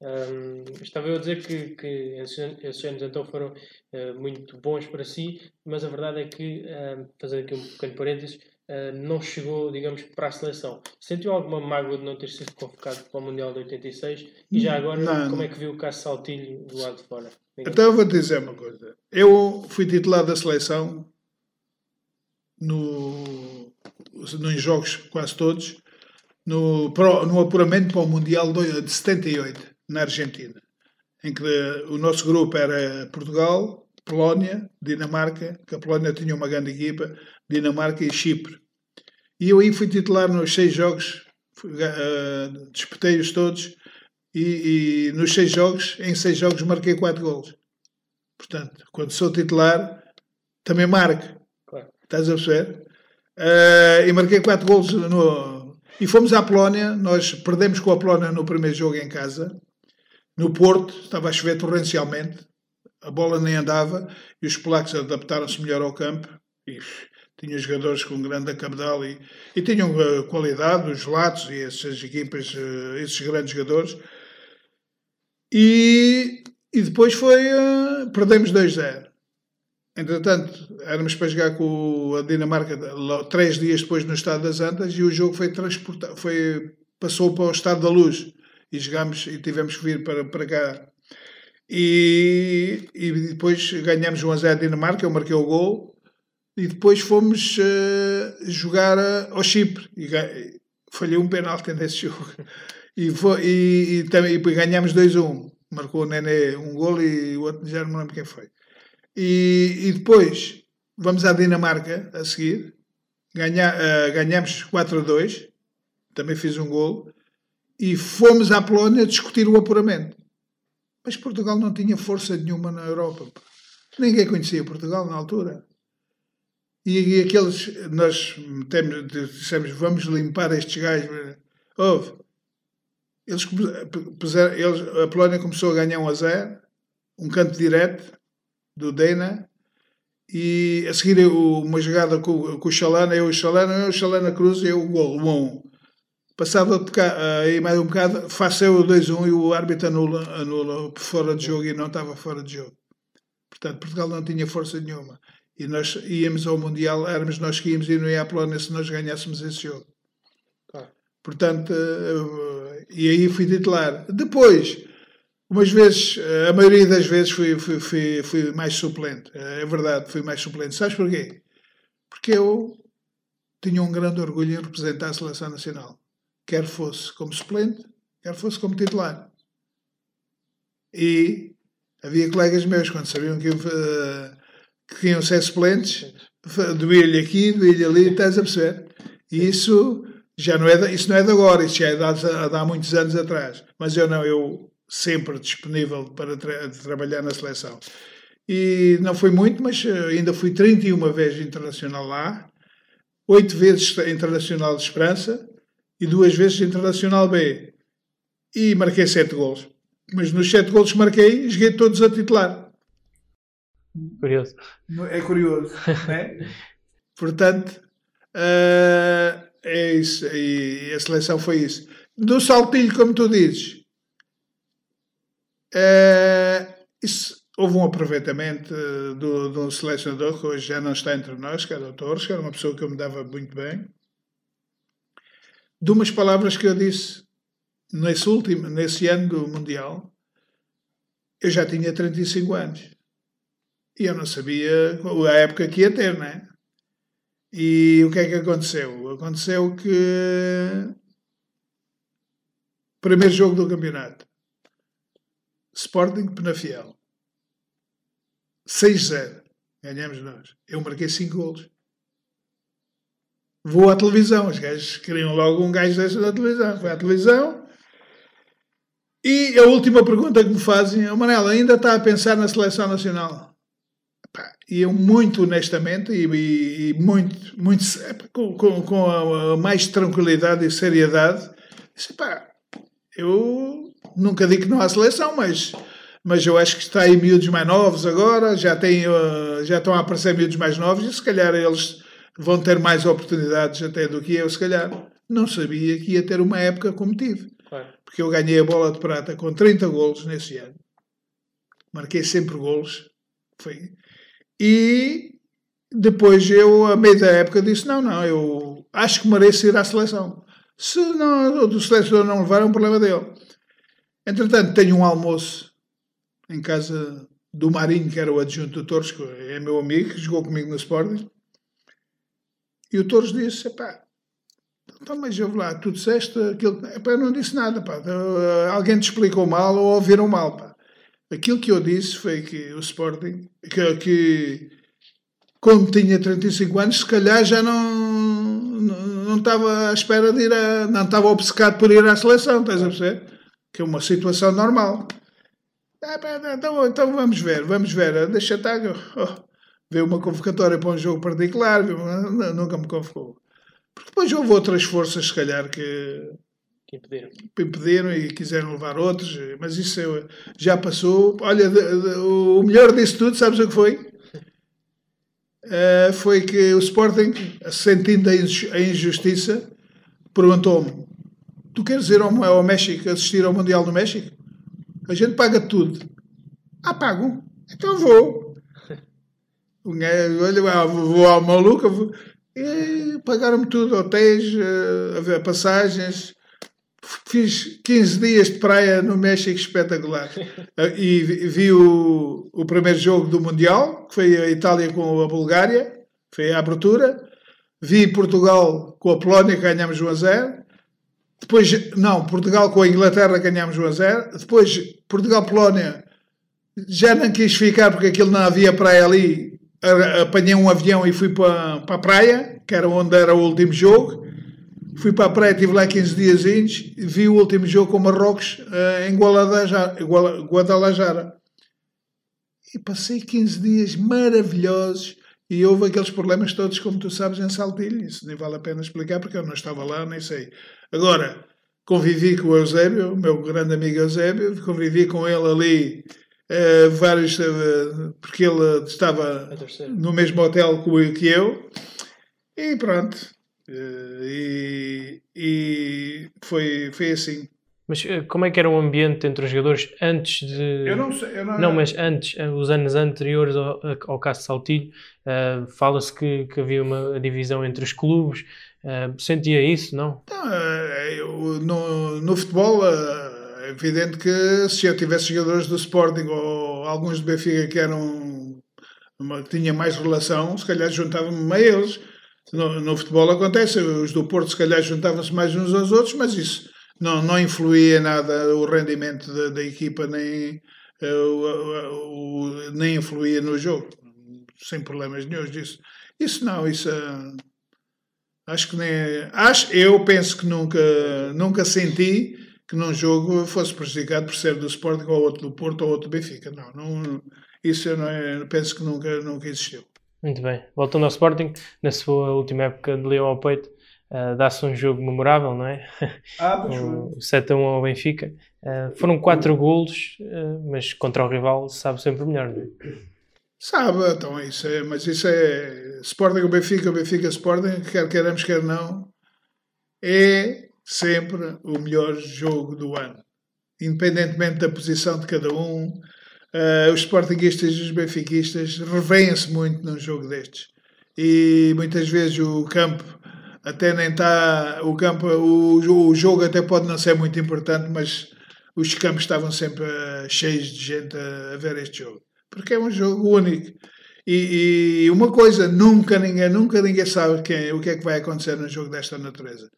Um, estava eu a dizer que, que esses anos então foram uh, muito bons para si, mas a verdade é que, uh, fazendo aqui um pequeno parênteses, uh, não chegou, digamos, para a seleção. Sentiu alguma mágoa de não ter sido convocado para o Mundial de 86? E já agora, não, como é que viu o caso Saltilho do lado de fora? Então eu vou te dizer uma coisa. Eu fui titular da seleção no, nos jogos quase todos, no, no apuramento para o Mundial de 78, na Argentina, em que o nosso grupo era Portugal, Polónia, Dinamarca, que a Polónia tinha uma grande equipa, Dinamarca e Chipre. E eu aí fui titular nos seis jogos, uh, disputei-os todos, e, e, nos seis jogos, em seis jogos, marquei quatro gols. Portanto, quando sou titular, também marco. Claro. Estás a perceber? Uh, e marquei quatro gols no. E fomos à Polónia, nós perdemos com a Polónia no primeiro jogo em casa. No Porto, estava a chover torrencialmente, a bola nem andava e os polacos adaptaram-se melhor ao campo e tinham jogadores com grande cabedal e, e tinham uh, qualidade, os latos e essas equipas, uh, esses grandes jogadores. E, e depois foi, uh, perdemos 2-0. Entretanto, éramos para jogar com a Dinamarca três dias depois no Estado das Antas e o jogo foi transportado, foi, passou para o Estado da Luz e jogámos e tivemos que vir para, para cá e, e depois ganhamos 1 a 0 a Dinamarca, eu marquei o gol e depois fomos uh, jogar ao Chipre. E falhei um penalti nesse jogo. E, foi, e, e, e ganhamos 2-1 marcou o Nené um gol e o outro já não lembro quem foi. E, e depois vamos à Dinamarca a seguir. Ganha, uh, ganhamos 4-2 também fiz um gol. E fomos à Polónia discutir o apuramento. Mas Portugal não tinha força nenhuma na Europa. Ninguém conhecia Portugal na altura. E, aqueles, nós temos, dissemos, vamos limpar estes gajos. Houve. Eles, puseram, eles, a Polónia começou a ganhar um a zero, um canto direto do Dena, e a seguir uma jogada com, com o Chalana, eu o Chalana, eu o Chalana Cruz e o gol, 1 a 1. Passava aí mais um bocado, faça o 2-1 e o árbitro anula, anula fora de jogo e não estava fora de jogo. Portanto, Portugal não tinha força nenhuma. E nós íamos ao Mundial, éramos nós que íamos e não ia à Polónia se nós ganhássemos esse jogo. Claro. Portanto, eh, e aí fui titular. Depois, umas vezes, eh, a maioria das vezes fui, fui, fui, fui mais suplente. Eh, é verdade, fui mais suplente. Sabes porquê? Porque eu tinha um grande orgulho em representar a seleção nacional quer fosse como suplente, quer fosse como titular. E havia colegas meus, quando sabiam que, uh, que iam ser suplentes, doía-lhe aqui, doía-lhe ali, estás a perceber? E isso já não é de, isso não é de agora, isso já é de há, de há muitos anos atrás. Mas eu não, eu sempre disponível para tra trabalhar na seleção. E não foi muito, mas eh, ainda fui 31 vezes internacional lá, oito vezes internacional de Esperança e duas vezes internacional B. E marquei sete gols. Mas nos sete gols que marquei, joguei todos a titular. Curioso. É curioso, né? Portanto, uh, é isso. E a seleção foi isso. Do saltilho, como tu dizes, uh, isso, houve um aproveitamento do, do selecionador que hoje já não está entre nós, que era o Torres, que era uma pessoa que eu me dava muito bem, de umas palavras que eu disse nesse último, nesse ano do Mundial, eu já tinha 35 anos. E eu não sabia a época que ia ter, né? E o que é que aconteceu? Aconteceu que. Primeiro jogo do campeonato. Sporting Penafiel. 6-0. Ganhamos nós. Eu marquei 5 golos. Vou à televisão. Os gajos queriam logo um gajo dessa da televisão. Foi à televisão. E a última pergunta que me fazem é: Manela, ainda está a pensar na seleção nacional? E eu, muito honestamente e, e, e muito, muito com, com, com a, mais tranquilidade e seriedade, disse: pá, eu nunca digo que não há seleção, mas mas eu acho que está aí miúdos mais novos agora, já, tem, uh, já estão a aparecer miúdos mais novos e se calhar eles vão ter mais oportunidades até do que eu, se calhar. Não sabia que ia ter uma época como tive. Claro. Porque eu ganhei a bola de prata com 30 golos nesse ano. Marquei sempre golos. Foi. E depois eu, a meio da época, disse: não, não, eu acho que mereço ir à seleção. Se não, o selecionador não levar, é um problema dele. Entretanto, tenho um almoço em casa do Marinho, que era o adjunto do Torres, que é meu amigo, que jogou comigo no Sporting. E o Torres disse: pá, então, mas eu lá, tu disseste aquilo. Epá, eu não disse nada, pá. Alguém te explicou mal ou ouviram mal, pá. Aquilo que eu disse foi que o Sporting, que, que como tinha 35 anos, se calhar já não, não, não estava à espera de ir a. não estava obcecado por ir à seleção, estás a perceber? Que é uma situação normal. Ah, então, então vamos ver, vamos ver. Deixa estar. Oh, uma convocatória para um jogo particular, nunca me convocou. Porque depois houve outras forças, se calhar, que impediram. impediram e quiseram levar outros, mas isso já passou. Olha, o melhor disso tudo, sabes o que foi? Uh, foi que o Sporting, sentindo a injustiça, perguntou-me: Tu queres ir ao, ao México assistir ao Mundial do México? A gente paga tudo. Ah, pago? Então vou. Olha, vou ao maluco. Vou. pagaram-me tudo, hotéis, uh, passagens. Fiz 15 dias de praia no México espetacular. E vi o, o primeiro jogo do Mundial, que foi a Itália com a Bulgária, foi a abertura. Vi Portugal com a Polónia, ganhamos 1 a 0. Depois, não, Portugal com a Inglaterra ganhámos 1 a 0. Depois, Portugal-Polónia já não quis ficar porque aquilo não havia praia ali. Apanhei um avião e fui para, para a praia, que era onde era o último jogo. Fui para a praia, estive lá 15 dias vi o último jogo com Marrocos uh, em Guadalajara. E passei 15 dias maravilhosos e houve aqueles problemas todos, como tu sabes, em Saltilho. Isso nem vale a pena explicar porque eu não estava lá, nem sei. Agora, convivi com o Eusébio, o meu grande amigo Eusébio, convivi com ele ali uh, vários, uh, porque ele estava no mesmo hotel que eu, e pronto. Uh, e, e foi, foi assim. Mas como é que era o ambiente entre os jogadores antes de. Eu não sei. Eu não, não, mas antes, os anos anteriores ao, ao caso de Saltilho, uh, fala-se que, que, havia uma divisão entre os clubes. Uh, sentia isso, não? não no, no futebol é evidente que se eu tivesse jogadores do Sporting ou alguns do Benfica que eram uma, tinha mais relação, se calhar juntava-me a eles. No, no, futebol acontece, os do Porto se calhar juntavam-se mais uns aos outros, mas isso não, não influía nada o rendimento da, da equipa, nem, uh, o, nem influía no jogo. sem problemas nenhum disso. Isso não, isso uh, acho que nem. Acho, eu penso que nunca, nunca senti que num jogo fosse prejudicado por ser do Sporting ou outro do Porto ou outro do Benfica. Não, não isso eu não é, penso que nunca, nunca existiu. Muito bem. Voltando ao Sporting, na sua última época de Leão ao Peito, uh, dá-se um jogo memorável, não é? Ah, pois foi. 7 a 1 ao Benfica. Uh, foram 4 golos, uh, mas contra o rival sabe sempre melhor, não é? Sabe, então isso é, mas isso é Sporting o Benfica, Benfica Sporting, quer queiramos, quer não, é sempre o melhor jogo do ano. Independentemente da posição de cada um, uh, os Sportingistas e os Benfiquistas revêem-se muito num jogo destes. E muitas vezes o campo até nem está. O campo, o, o jogo até pode não ser muito importante, mas os campos estavam sempre uh, cheios de gente a, a, ver este jogo. Porque é um jogo único. E, e, uma coisa, nunca ninguém, nunca ninguém sabe quem, o que é que vai acontecer num jogo desta natureza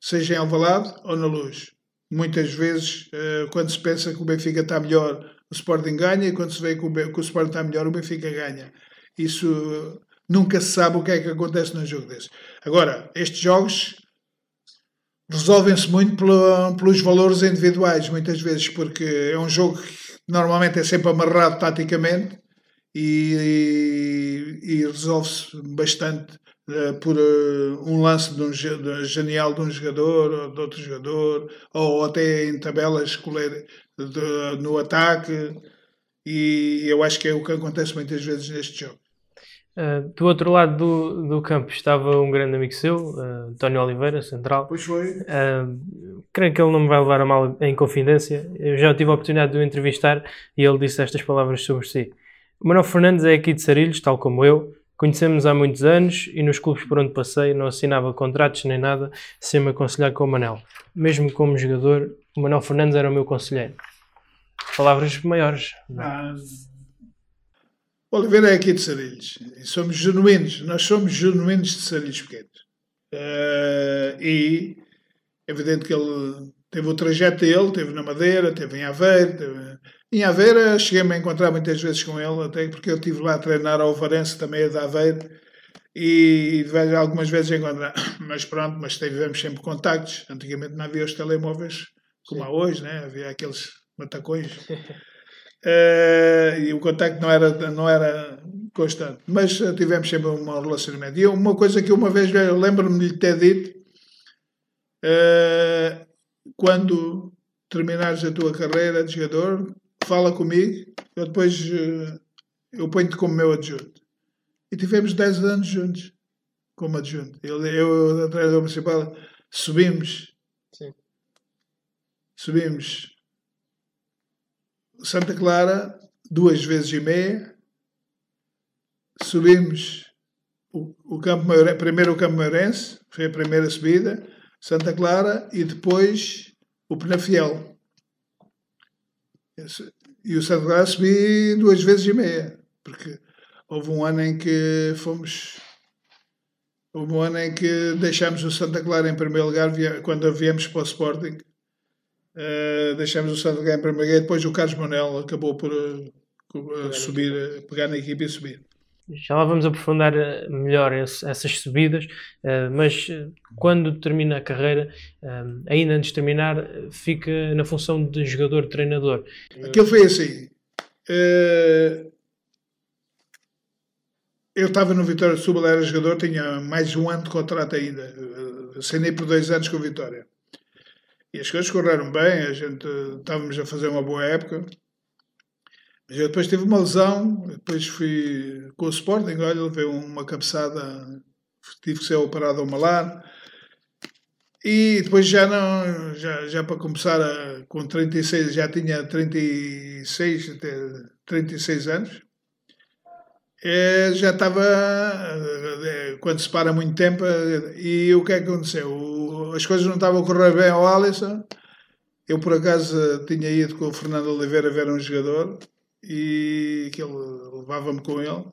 seja em Alvalade ou na Luz. Muitas vezes, eh, quando se pensa que o Benfica está melhor, o Sporting ganha, e quando se vê que o, Sporting está melhor, o Benfica ganha. Isso nunca se sabe o que é que acontece num jogo desse. Agora, estes jogos resolvem-se muito pelo, pelos valores individuais, muitas vezes, porque é um jogo que normalmente é sempre amarrado taticamente e, e, e resolve-se bastante eh, por uh, um lance de um, genial de um jogador ou de outro jogador, ou até em tabelas no ataque, e eu acho que é o que acontece muitas vezes neste jogo. Uh, do outro lado do, do campo estava um grande amigo seu, uh, António Oliveira, central. Pois foi. Uh, creio que ele não me vai levar a mal em confidência. Eu já tive a oportunidade de o entrevistar e ele disse estas palavras sobre si. O Manuel Fernandes é aqui de Sarilhos, tal como eu, Conhecemos há muitos anos e nos clubes por onde passei não assinava contratos nem nada sem me aconselhar com o Manel. Mesmo como jogador, o Manuel Fernandes era o meu conselheiro. Palavras maiores. Ah, Oliveira é aqui de Sarilhos. Somos genuínos. Nós somos genuínos de Sarilhos pequenos. Uh, e é evidente que ele teve o trajeto dele, teve na Madeira, teve em Aveiro, teve em Aveira cheguei-me a encontrar muitas vezes com ele, até porque eu estive lá a treinar ao Varense, também é de Aveiro, e algumas vezes encontrar. Mas pronto, mas tivemos sempre contactos. Antigamente não havia os telemóveis como Sim. há hoje, né? havia aqueles matacões. uh, e o contacto não era, não era constante. Mas uh, tivemos sempre um relacionamento. E uma coisa que uma vez lembro-me de lhe ter dito, uh, quando terminares a tua carreira de jogador, fala comigo, eu depois eh, eu ponho-te como meu adjunto. E tivemos 10 anos juntos como adjunto. Eu, eu atrás da principal, subimos. Sim. Subimos Santa Clara duas vezes e meia. Subimos o, o campo primeiro o Campo Mairense, foi a primeira subida, Santa Clara, e depois o Penafiel. E o Santa Clara subi duas vezes e meia, porque houve um ano em que fomos. Houve um ano em que deixámos o Santa Clara em primeiro lugar quando viemos para o Sporting. Uh, deixámos o Santa Clara em primeiro lugar e depois o Carlos Manuel acabou por uh, subir, pegar na equipe e subir. Já lá vamos aprofundar eh, melhor essas subidas, uh, mas uh, quando termina a carreira, ainda antes de terminar, fica na função de jogador-treinador. Aquilo foi assim. eu estava no Vitória de Setúbal, era jogador, tinha mais um ano de contrato ainda. Assinei por dois anos com o Vitória. E as coisas correram bem, a gente estávamos a fazer uma boa época. Eu depois tive uma lesão, depois fui com o Sporting, olha, levei uma cabeçada, tive que ser operado ao malar. E depois já não, já, já para começar a, com 36, já tinha 36, até 36 anos. É, já estava, é, quando se para muito tempo, e o que é que aconteceu? As coisas não estavam a correr bem ao Alisson. Eu, por acaso, tinha ido com o Fernando Oliveira ver um jogador e que ele levava-me com ele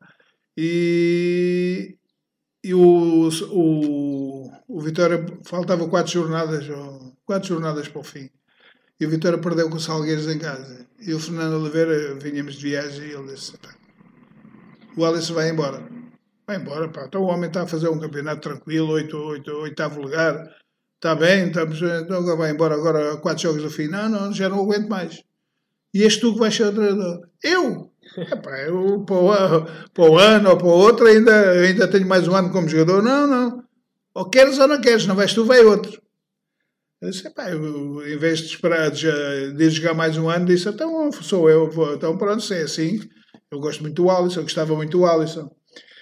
e, e o, o, o Vitória faltava quatro jornadas quatro jornadas para o fim e o Vitória perdeu com o Salgueiros em casa e o Fernando Oliveira vinhamos de viagem e ele disse o Alisson vai embora. Vai embora, pá. Então o homem está a fazer um campeonato tranquilo, oito, oito, oitavo lugar. Está bem, estamos, então vai embora agora quatro jogos do fim. Não, não, já não aguento mais. E és tu que vais ser o treinador. Eu? Epá, eu para o, para o ano ou para o outro ainda, ainda tenho mais um ano como jogador. Não, não. Ou queres ou não queres, não vais tu, vai outro. Eu disse, epá, eu, em vez de esperar de, jogar mais um ano, disse, então sou eu, então pronto, se é assim, eu gosto muito do Alisson, gostava muito do Alisson.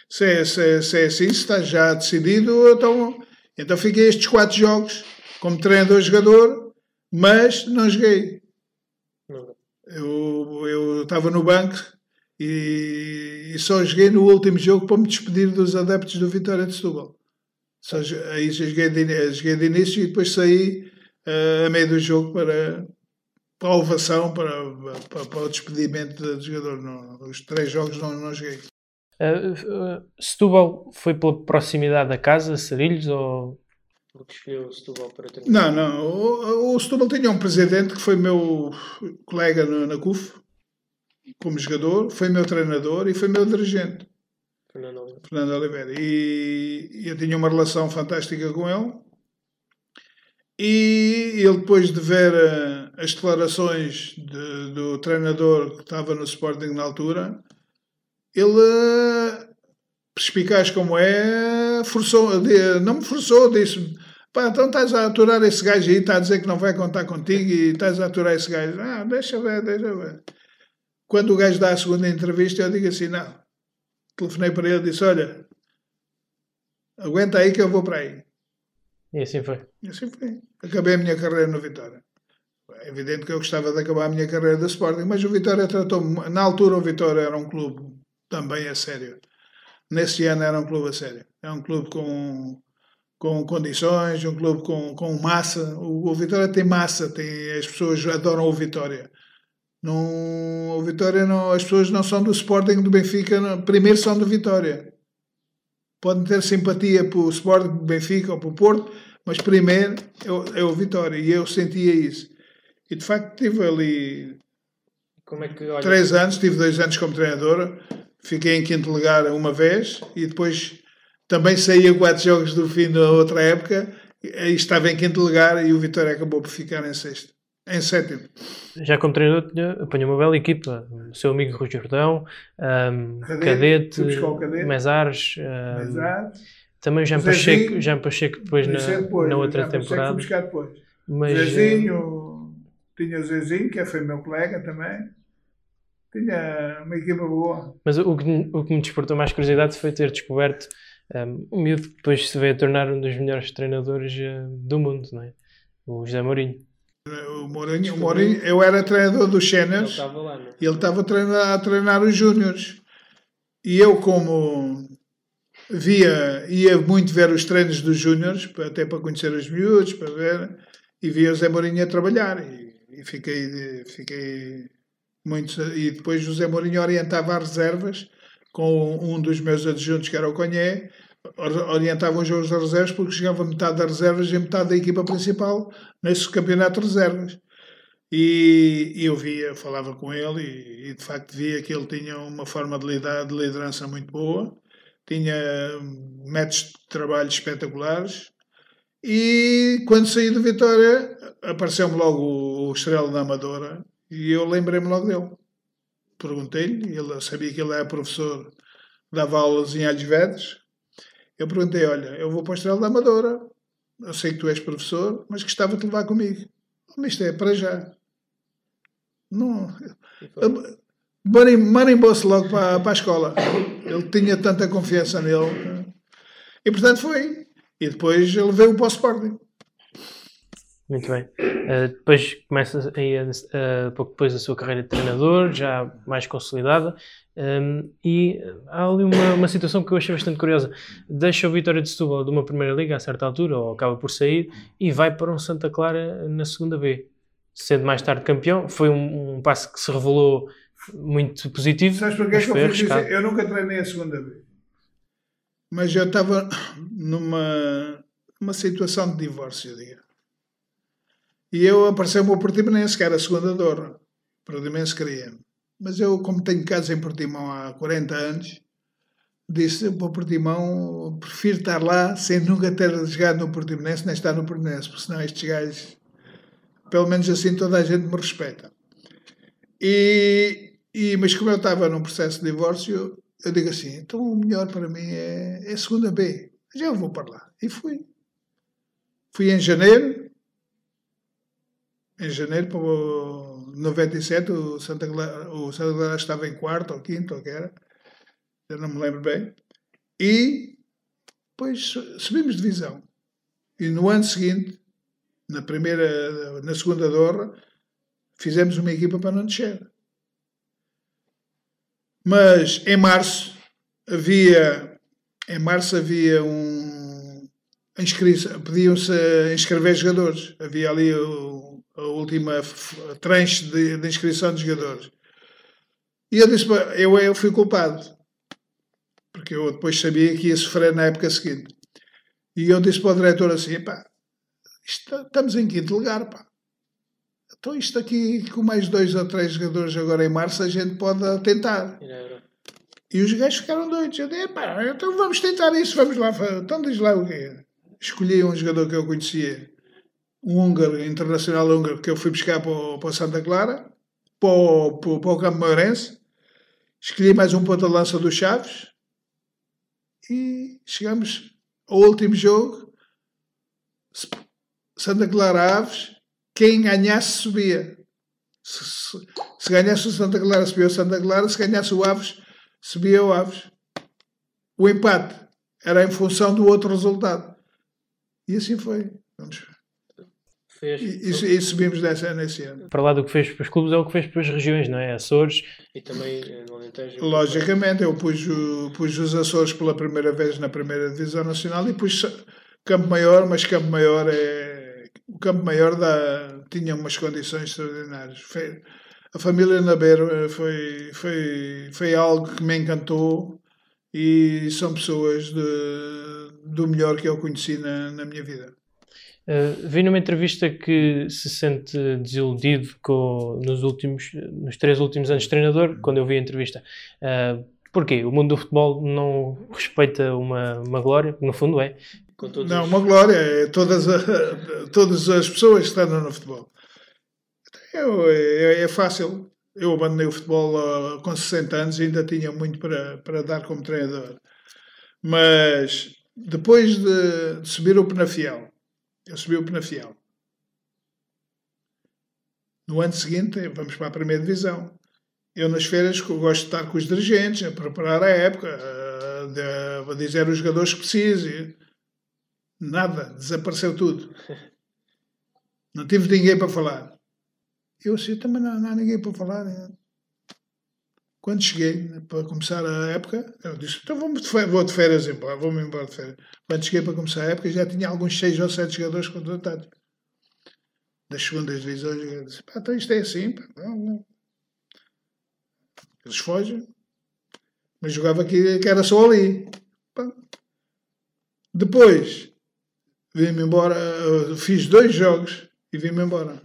Se é, se, é, se é assim, se está já decidido, então, então fiquei estes quatro jogos como treinador-jogador, mas não joguei. Eu, estava no banco e, e, só joguei no último jogo para me despedir dos adeptos do Vitória de Setúbal. Só, aí joguei de, joguei de início e depois saí uh, a meio do jogo para, para a ovação, para, para, para o despedimento do jogador. Não, os três jogos não, não joguei. Uh, uh, Setúbal foi pela proximidade da casa, Sarilhos, ou porque escolheu o Setúbal para ter... Não, não. O, o Setúbal tinha um presidente que foi meu colega na, na CUF, como jogador, foi meu treinador e foi meu dirigente. Fernando Oliveira. Fernando Oliveira. E eu tinha uma relação fantástica com ele. E ele, depois de ver as declarações de, do treinador que estava no Sporting na altura, ele, perspicaz como é, forçou, não me forçou, disse-me: pá, então estás a aturar esse gajo aí, está a dizer que não vai contar contigo e estás a aturar esse gajo. Ah, deixa ver, deixa ver. Quando o gajo dá a segunda entrevista, eu digo assim: não. Telefonei para ele e disse: olha, aguenta aí que eu vou para aí. E assim foi. E assim foi. Acabei a minha carreira no Vitória. É evidente que eu gostava de acabar a minha carreira da Sporting, mas o Vitória tratou-me. Na altura, o Vitória era um clube também a sério. Nesse ano era um clube a sério. É um clube com, com condições, um clube com, com massa. O, o Vitória tem massa, tem, as pessoas adoram o Vitória. Não, o Vitória não, as pessoas não são do Sporting do Benfica, não, primeiro são do Vitória. Podem ter simpatia por Sporting do Benfica ou por Porto, mas primeiro é o, é o Vitória. E eu sentia isso. E de facto tive ali é que, olha, três anos, tive dois anos como treinador, fiquei em quinto lugar uma vez e depois também saí a quatro jogos do fim da outra época e estava em quinto lugar e o Vitória acabou por ficar em sexto. Em sétimo. Já como treinador apanhou uma bela equipa. O seu amigo Rui Jordão, um, Cadete, Cadete Mesares, um, também Jean Pacheco, Jean Pacheco depois na, depois, na outra temporada. Mas, Zezinho, tinha o Zezinho, que foi meu colega também. Tinha uma equipa boa. Mas o que, o que me despertou mais curiosidade foi ter descoberto um, o miúdo que depois se veio a tornar um dos melhores treinadores uh, do mundo, não é? O José Mourinho. O Mourinho, o Mourinho, eu era treinador dos séniores e ele estava a treinar os júniores. E eu, como via, ia muito ver os treinos dos júniores, até para conhecer os miúdos, para ver, e via o Zé Mourinho a trabalhar. E, e fiquei, fiquei muito. E depois José Mourinho orientava as reservas com um dos meus adjuntos, que era o Conhé, orientavam os jogos das reservas porque chegava metade das reservas e metade da equipa principal nesse campeonato de reservas. E, e eu via, falava com ele e, e, de facto via que ele tinha uma forma de, lidar, de liderança muito boa, tinha métodos de trabalho espetaculares. E quando saí do Vitória, apareceu-me logo o, o Estrela da Amadora e eu lembrei-me logo dele. Perguntei-lhe, ele sabia que ele era professor, dava aulas em Vedres, eu perguntei: Olha, eu vou para o Estrela da Amadora, eu sei que tu és professor, mas gostava de levar comigo. Mas isto é para já. Não. Marimbou-se logo para, para a escola. Ele tinha tanta confiança nele. E portanto foi. E depois ele veio para o Sporting. Muito bem. Uh, depois começa aí, uh, pouco depois a sua carreira de treinador, já mais consolidada. Um, e há ali uma, uma, situação que eu achei bastante curiosa. Deixa o Vitória de Setúbal de uma primeira liga a certa altura, ou acaba por sair, e vai para um Santa Clara na segunda B. Sendo mais tarde campeão, foi um, um passo que se revelou muito positivo. Sabes porquê que eu isso? Eu nunca treinei a segunda B. Mas eu estava numa, numa situação de divórcio, diga. E eu apareceu-me o Portimonense, que era a segunda dor. O Portimonense queria-me. Mas eu, como tenho casa em Portimão há 40 anos, disse para o Portimão, prefiro estar lá sem nunca ter jogado no Portimonense nem estar no Portimonense, porque senão estes gajos, pelo menos assim toda a gente me respeita. E, e, mas como eu estava num processo de divórcio, eu digo assim, então o melhor para mim é, é segunda B. Já eu vou para lá. E fui. Fui em janeiro, em janeiro, o 97, o Santa Clara, o Santa Clara estava em quarto ou quinto, ou que era eu não me lembro bem, e depois subimos divisão. E no ano seguinte, na primeira, na segunda Dorra, fizemos uma equipa para não descer. Mas em março havia, em março havia um pediam-se inscrever jogadores. Havia ali o, a última tranche de, de, inscrição de jogadores. E eu disse, eu, eu fui culpado porque eu depois sabia que ia sofrer na época seguinte. E eu disse para o diretor assim: pá, isto, estamos em quinto lugar, pá. Então isto aqui, com mais dois ou três jogadores agora em março, a gente pode tentar. E os gajos ficaram doidos. Eu disse, pá, então vamos tentar isso, vamos lá. Então diz lá o quê? Escolhi um jogador que eu conhecia, um húngaro, internacional húngaro, que eu fui buscar para o, para Santa Clara, para o, para, para o Campo Mairense. Escolhi mais um ponta-lança do Chaves, e chegamos ao último jogo. Santa Clara Aves, quem ganhasse subia. Se, se, se ganhasse o Santa Clara, subia o Santa Clara, se ganhasse o Aves, subia o Aves. O empate era em função do outro resultado. E assim foi. Vamos fez. E, e, subimos dessa, nesse ano. Para lá do que fez para os clubes é o que fez para as regiões, não é? Açores. E também eh, no Alentejo. Logicamente, eu pus, pus os Açores pela primeira vez na primeira divisão nacional e pus Campo Maior, mas Campo Maior é. O Campo Maior dá, tinha umas condições extraordinárias. Foi, a família Nabeiro eh, foi, foi, foi algo que me encantou e são pessoas de, do melhor que eu conheci na, na minha vida. Uh, vi numa entrevista que se sente desiludido com, nos, últimos, nos três últimos anos de treinador, quando eu vi a entrevista. Uh, porquê? O mundo do futebol não respeita uma, uma glória, no fundo é. Não, uma glória é todas, a, todas as pessoas que estão no futebol. Eu, é, é, fácil. Eu abandonei o futebol uh, com 60 anos e ainda tinha muito para, para dar como treinador. Mas depois de, de subir o Penafiel, eu subi o Penafiel. No ano seguinte, vamos para a primeira divisão. Eu, nas férias, gosto de estar com os dirigentes, a preparar a época, a, a dizer os jogadores que precisam. Nada, desapareceu tudo. Não tive ninguém para falar. Eu assim, também não, não há ninguém para falar. Né? Quando cheguei para começar a época, eu disse: então vou de férias, vou de férias embora, vou-me embora de férias. Quando cheguei para começar a época, já tinha alguns seis ou sete jogadores contratados. Das segundas divisões, eu disse: pá, então isto é assim, pá, não, não. Eles fogem, mas jogava aqui que era só ali. Pá. Depois, vim-me embora, fiz dois jogos e vim-me embora.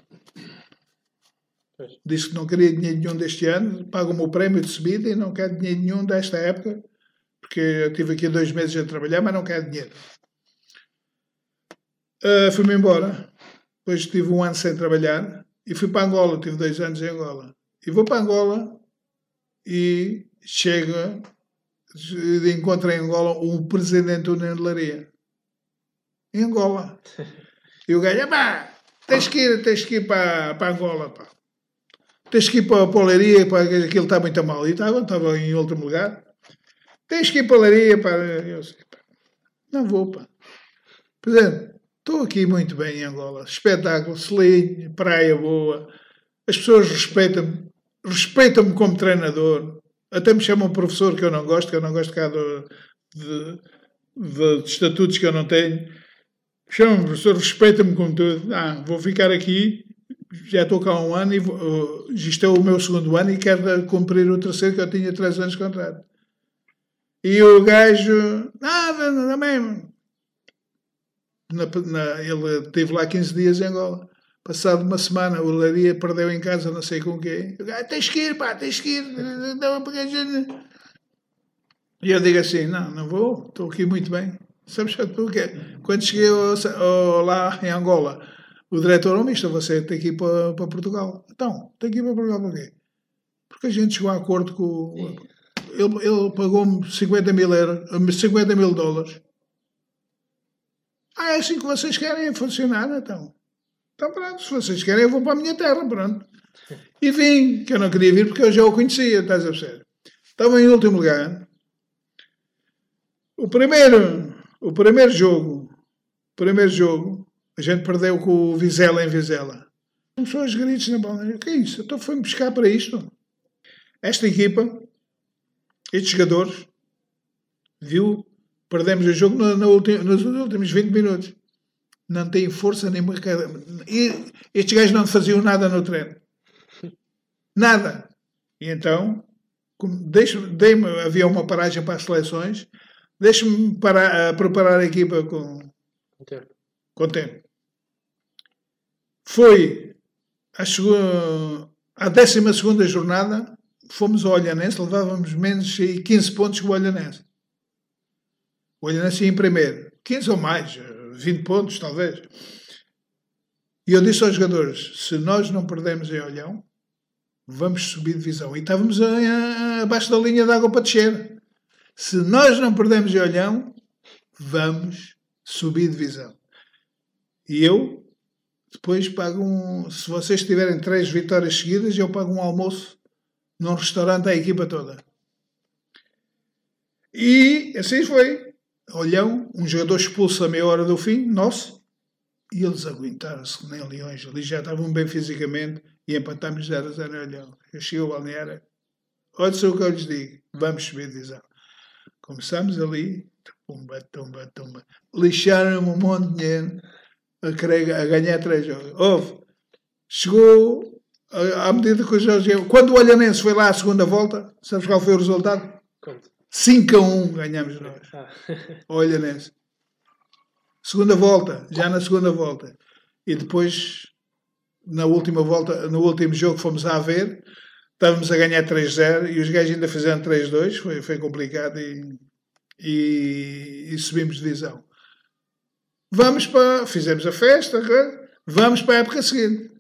Disse que não queria dinheiro nenhum deste ano, paga o meu prémio de subida e não quer dinheiro nenhum desta época, porque eu estive aqui dois meses a trabalhar, mas não quer dinheiro. Uh, Fui-me embora. Depois tive um ano sem trabalhar e fui para Angola. Tive dois anos em Angola. E vou para Angola e chega, encontro em Angola um presidente da União de Laria. Em Angola. E o gajo, pá, tens que ir, tens que ir para, para Angola, pá tens que ir para a poleiria, para aquilo está muito mal. E estava, estava em último lugar. Tens que ir para a poleiria, para. Eu sei, pá. Não vou, pá. Presidente, estou aqui muito bem em Angola. Espetáculo, selinho, praia boa. As pessoas respeitam-me. Respeitam-me como treinador. Até me chamam professor, que eu não gosto, que eu não gosto cá de, de, de, de estatutos que eu não tenho. Chamam-me professor, respeita-me como tudo. Ah, vou ficar aqui já estou cá há um ano e uh, isto é o meu segundo ano e quero cumprir o terceiro que eu tinha três anos de contrato. E o gajo, nada, nada mesmo. Na, na, ele esteve lá 15 dias em Angola. Passado uma semana, o Laria perdeu em casa, não sei com quem. O gajo, tens que ir, pá, tens que ir. E eu digo assim: não, não vou, estou aqui muito bem. Sabes porque quando cheguei ao, ao, lá em Angola, o diretor, oh, mister, você tem que ir para, para Portugal. Então, tem que ir para Portugal para quê? Porque a gente chegou a acordo com. Ele, ele pagou-me 50 mil, euros, 50 mil dólares. Ah, é assim que vocês querem funcionar, então. Então pronto, se vocês querem eu vou para a minha terra, pronto. E vim, que eu não queria vir porque eu já o conhecia, estás a perceber? Estava em último lugar. O primeiro, o primeiro jogo, o primeiro jogo, a gente perdeu com o Vizela em Vizela. Começou aos gritos na bola. O que é isso? Então foi-me buscar para isto. Esta equipa, estes jogadores, viu, perdemos o jogo no, no nos últimos 20 minutos. Não têm força nem e Estes gajos não faziam nada no treino. Nada. E então, dei-me, havia uma paragem para as seleções, deixe-me preparar a equipa com, com tempo. Com tempo. Foi a, segunda, a 12 jornada, fomos ao Olhanense, levávamos menos 15 pontos que o Olhanense. O Olhanense ia em primeiro. 15 ou mais, 20 pontos talvez. E eu disse aos jogadores: se nós não perdemos em Olhão, vamos subir divisão. E estávamos a, a, abaixo da linha de água para descer. Se nós não perdemos em Olhão, vamos subir divisão. E eu depois pago um. Se vocês tiverem três vitórias seguidas, eu pago um almoço num restaurante à equipa toda. E assim foi. Olhão, um jogador expulso a meia hora do fim, nosso, e eles aguentaram-se nem leões. Ali já estavam bem fisicamente e empatámos 0 a 0 em Olhão. Eu cheguei ao balneário, olha só o que eu lhes digo, vamos subir divisão. Começamos ali, tumba, tumba, tumba. Lixaram-me um monte de dinheiro a, querer, a ganhar três jogos. Houve. Chegou à medida que os jogos. Quando o Olhanense foi lá à segunda volta, sabes qual foi o resultado? Quanto? 5 a 1 ganhamos nós. Ah. Olhanense. Segunda volta, já na segunda volta. E depois, na última volta, no último jogo fomos a ver, estávamos a ganhar 3-0 e os gajos ainda fizeram 3-2, foi, foi complicado e, e, e subimos de divisão. Vamos para. Fizemos a festa, vamos para a época seguinte.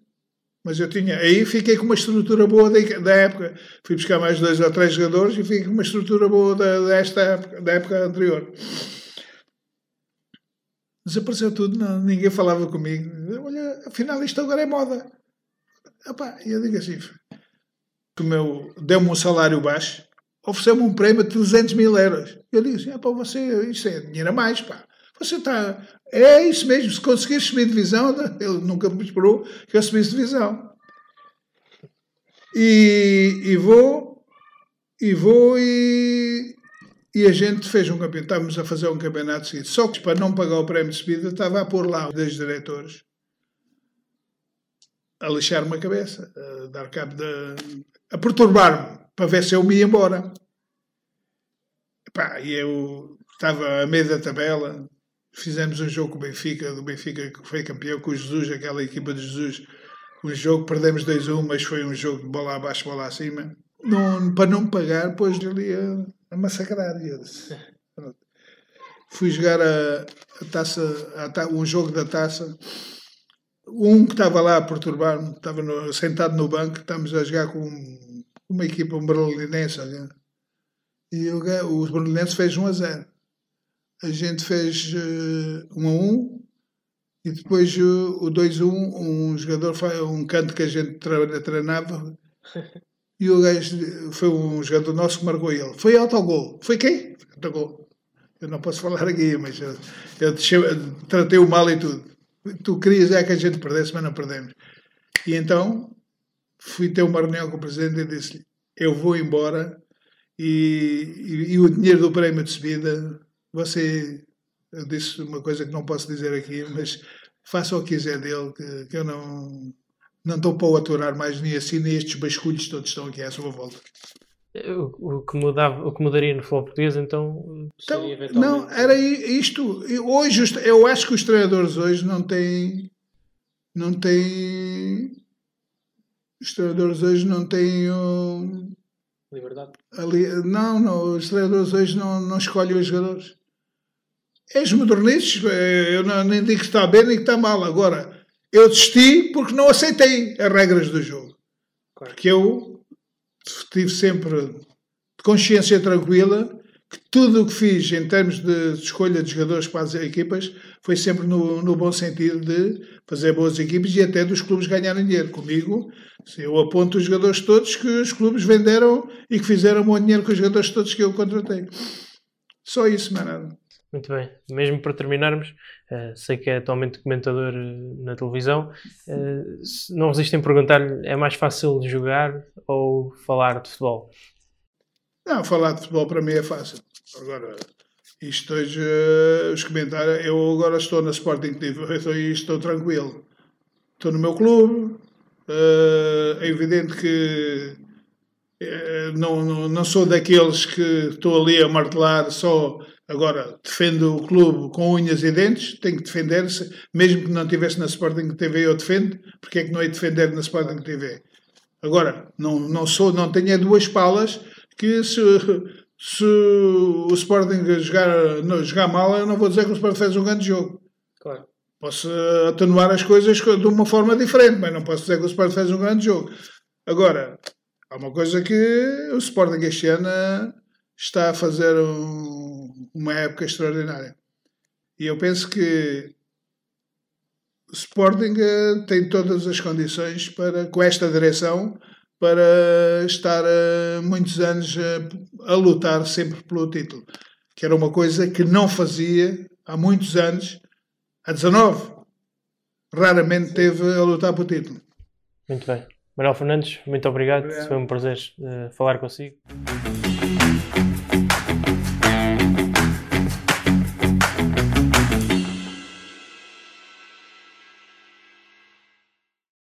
Mas eu tinha. Aí fiquei com uma estrutura boa da, época. Fui buscar mais dois ou três jogadores e fiquei com uma estrutura boa da, desta época, da época anterior. Desapareceu tudo, não, ninguém falava comigo. Olha, afinal isto agora é moda. Epá, eu digo assim: que meu deu-me um salário baixo, ofereceu-me um prémio de 300 mil euros. Eu digo assim: você, isto é dinheiro a mais, pá. Você está. É isso mesmo. Se conseguir subir divisão, ele nunca me esperou que eu subisse divisão. E, e vou. E vou e. E a gente fez um campeonato. Estávamos a fazer um campeonato seguinte. Só que para não pagar o prémio de subida, estava a pôr lá dois diretores a lixar-me a cabeça, a dar cabo de. a perturbar-me para ver se eu me ia embora. E eu estava a meio da tabela, Fizemos um jogo com o Benfica, do Benfica que foi campeão, com o Jesus, aquela equipa de Jesus. Um jogo, perdemos 2-1, mas foi um jogo de bola abaixo, bola acima. Não, para não pagar, pôs ali a, a massacrar. Fui jogar a, a taça, a, um jogo da taça. Um que estava lá a perturbar-me, estava no, sentado no banco, estamos a jogar com uma equipa um berlinense. E o, o berlinense fez 1 a 0 a gente fez uh, um a um e depois uh, o 2 a 1, um, um jogador, um canto que a gente treinava e o gajo foi um jogador nosso que marcou ele. Foi autogol. Foi quem? Autogol. Eu não posso falar aqui, mas eu, eu tratei o mal e tudo. Tu querias é que a gente perdesse, mas não perdemos. E então fui ter uma reunião com o presidente e disse-lhe: Eu vou embora e, e, e o dinheiro do prémio de subida você, eu disse uma coisa que não posso dizer aqui, mas faça o que quiser dele, que, que eu não, não estou para o aturar mais nem assim, nem estes basculhos todos estão aqui à sua volta. O, o, que, mudava, o que mudaria no futebol português, então. então não, era isto. Hoje, eu acho que os treinadores hoje não têm. Não têm. Os treinadores hoje não têm. Um, Liberdade. Ali, não, não, os treinadores hoje não, não escolhem os jogadores. É os modernistas, eh, eu não, nem digo que está bem nem que está mal. Agora, eu desisti porque não aceitei as regras do jogo. Claro. Porque eu tive sempre de consciência tranquila que tudo o que fiz em termos de escolha de jogadores para as equipas foi sempre no, no bom sentido de fazer boas equipas e até dos clubes ganharem dinheiro. Comigo, eu aponto os jogadores todos que os clubes venderam e que fizeram bom dinheiro com os jogadores todos que eu contratei. Só isso, mais nada. Muito bem. Mesmo para terminarmos, uh, sei que é atualmente comentador uh, na televisão. Uh, não resistem a perguntar-lhe: é mais fácil jogar ou falar de futebol? Não, falar de futebol para mim é fácil. Agora, isto hoje, os comentários. Eu agora estou na Sporting TV e estou tranquilo. Estou no meu clube. é evidente que não, não, não sou daqueles que estou ali a martelar só Agora, defendo o clube com unhas e dentes, tenho que defender-se, mesmo que não estivesse na Sporting TV, eu defendo, porque é que não é defender na Sporting TV? Agora, não, não sou, não tenho é duas palas que se, se o Sporting jogar, não, jogar mal, eu não vou dizer que o Sporting fez um grande jogo. Claro. Posso atenuar as coisas de uma forma diferente, mas não posso dizer que o Sporting fez um grande jogo. Agora, há uma coisa que o Sporting este ano está a fazer um, uma época extraordinária. E eu penso que o Sporting eh, tem todas as condições para, com esta direção, para estar uh, muitos anos uh, a lutar sempre pelo título. Que era uma coisa que não fazia há muitos anos, há 19. Raramente teve a lutar pelo título. Muito bem. Manuel Fernandes, muito obrigado. obrigado. Foi um prazer uh, falar consigo.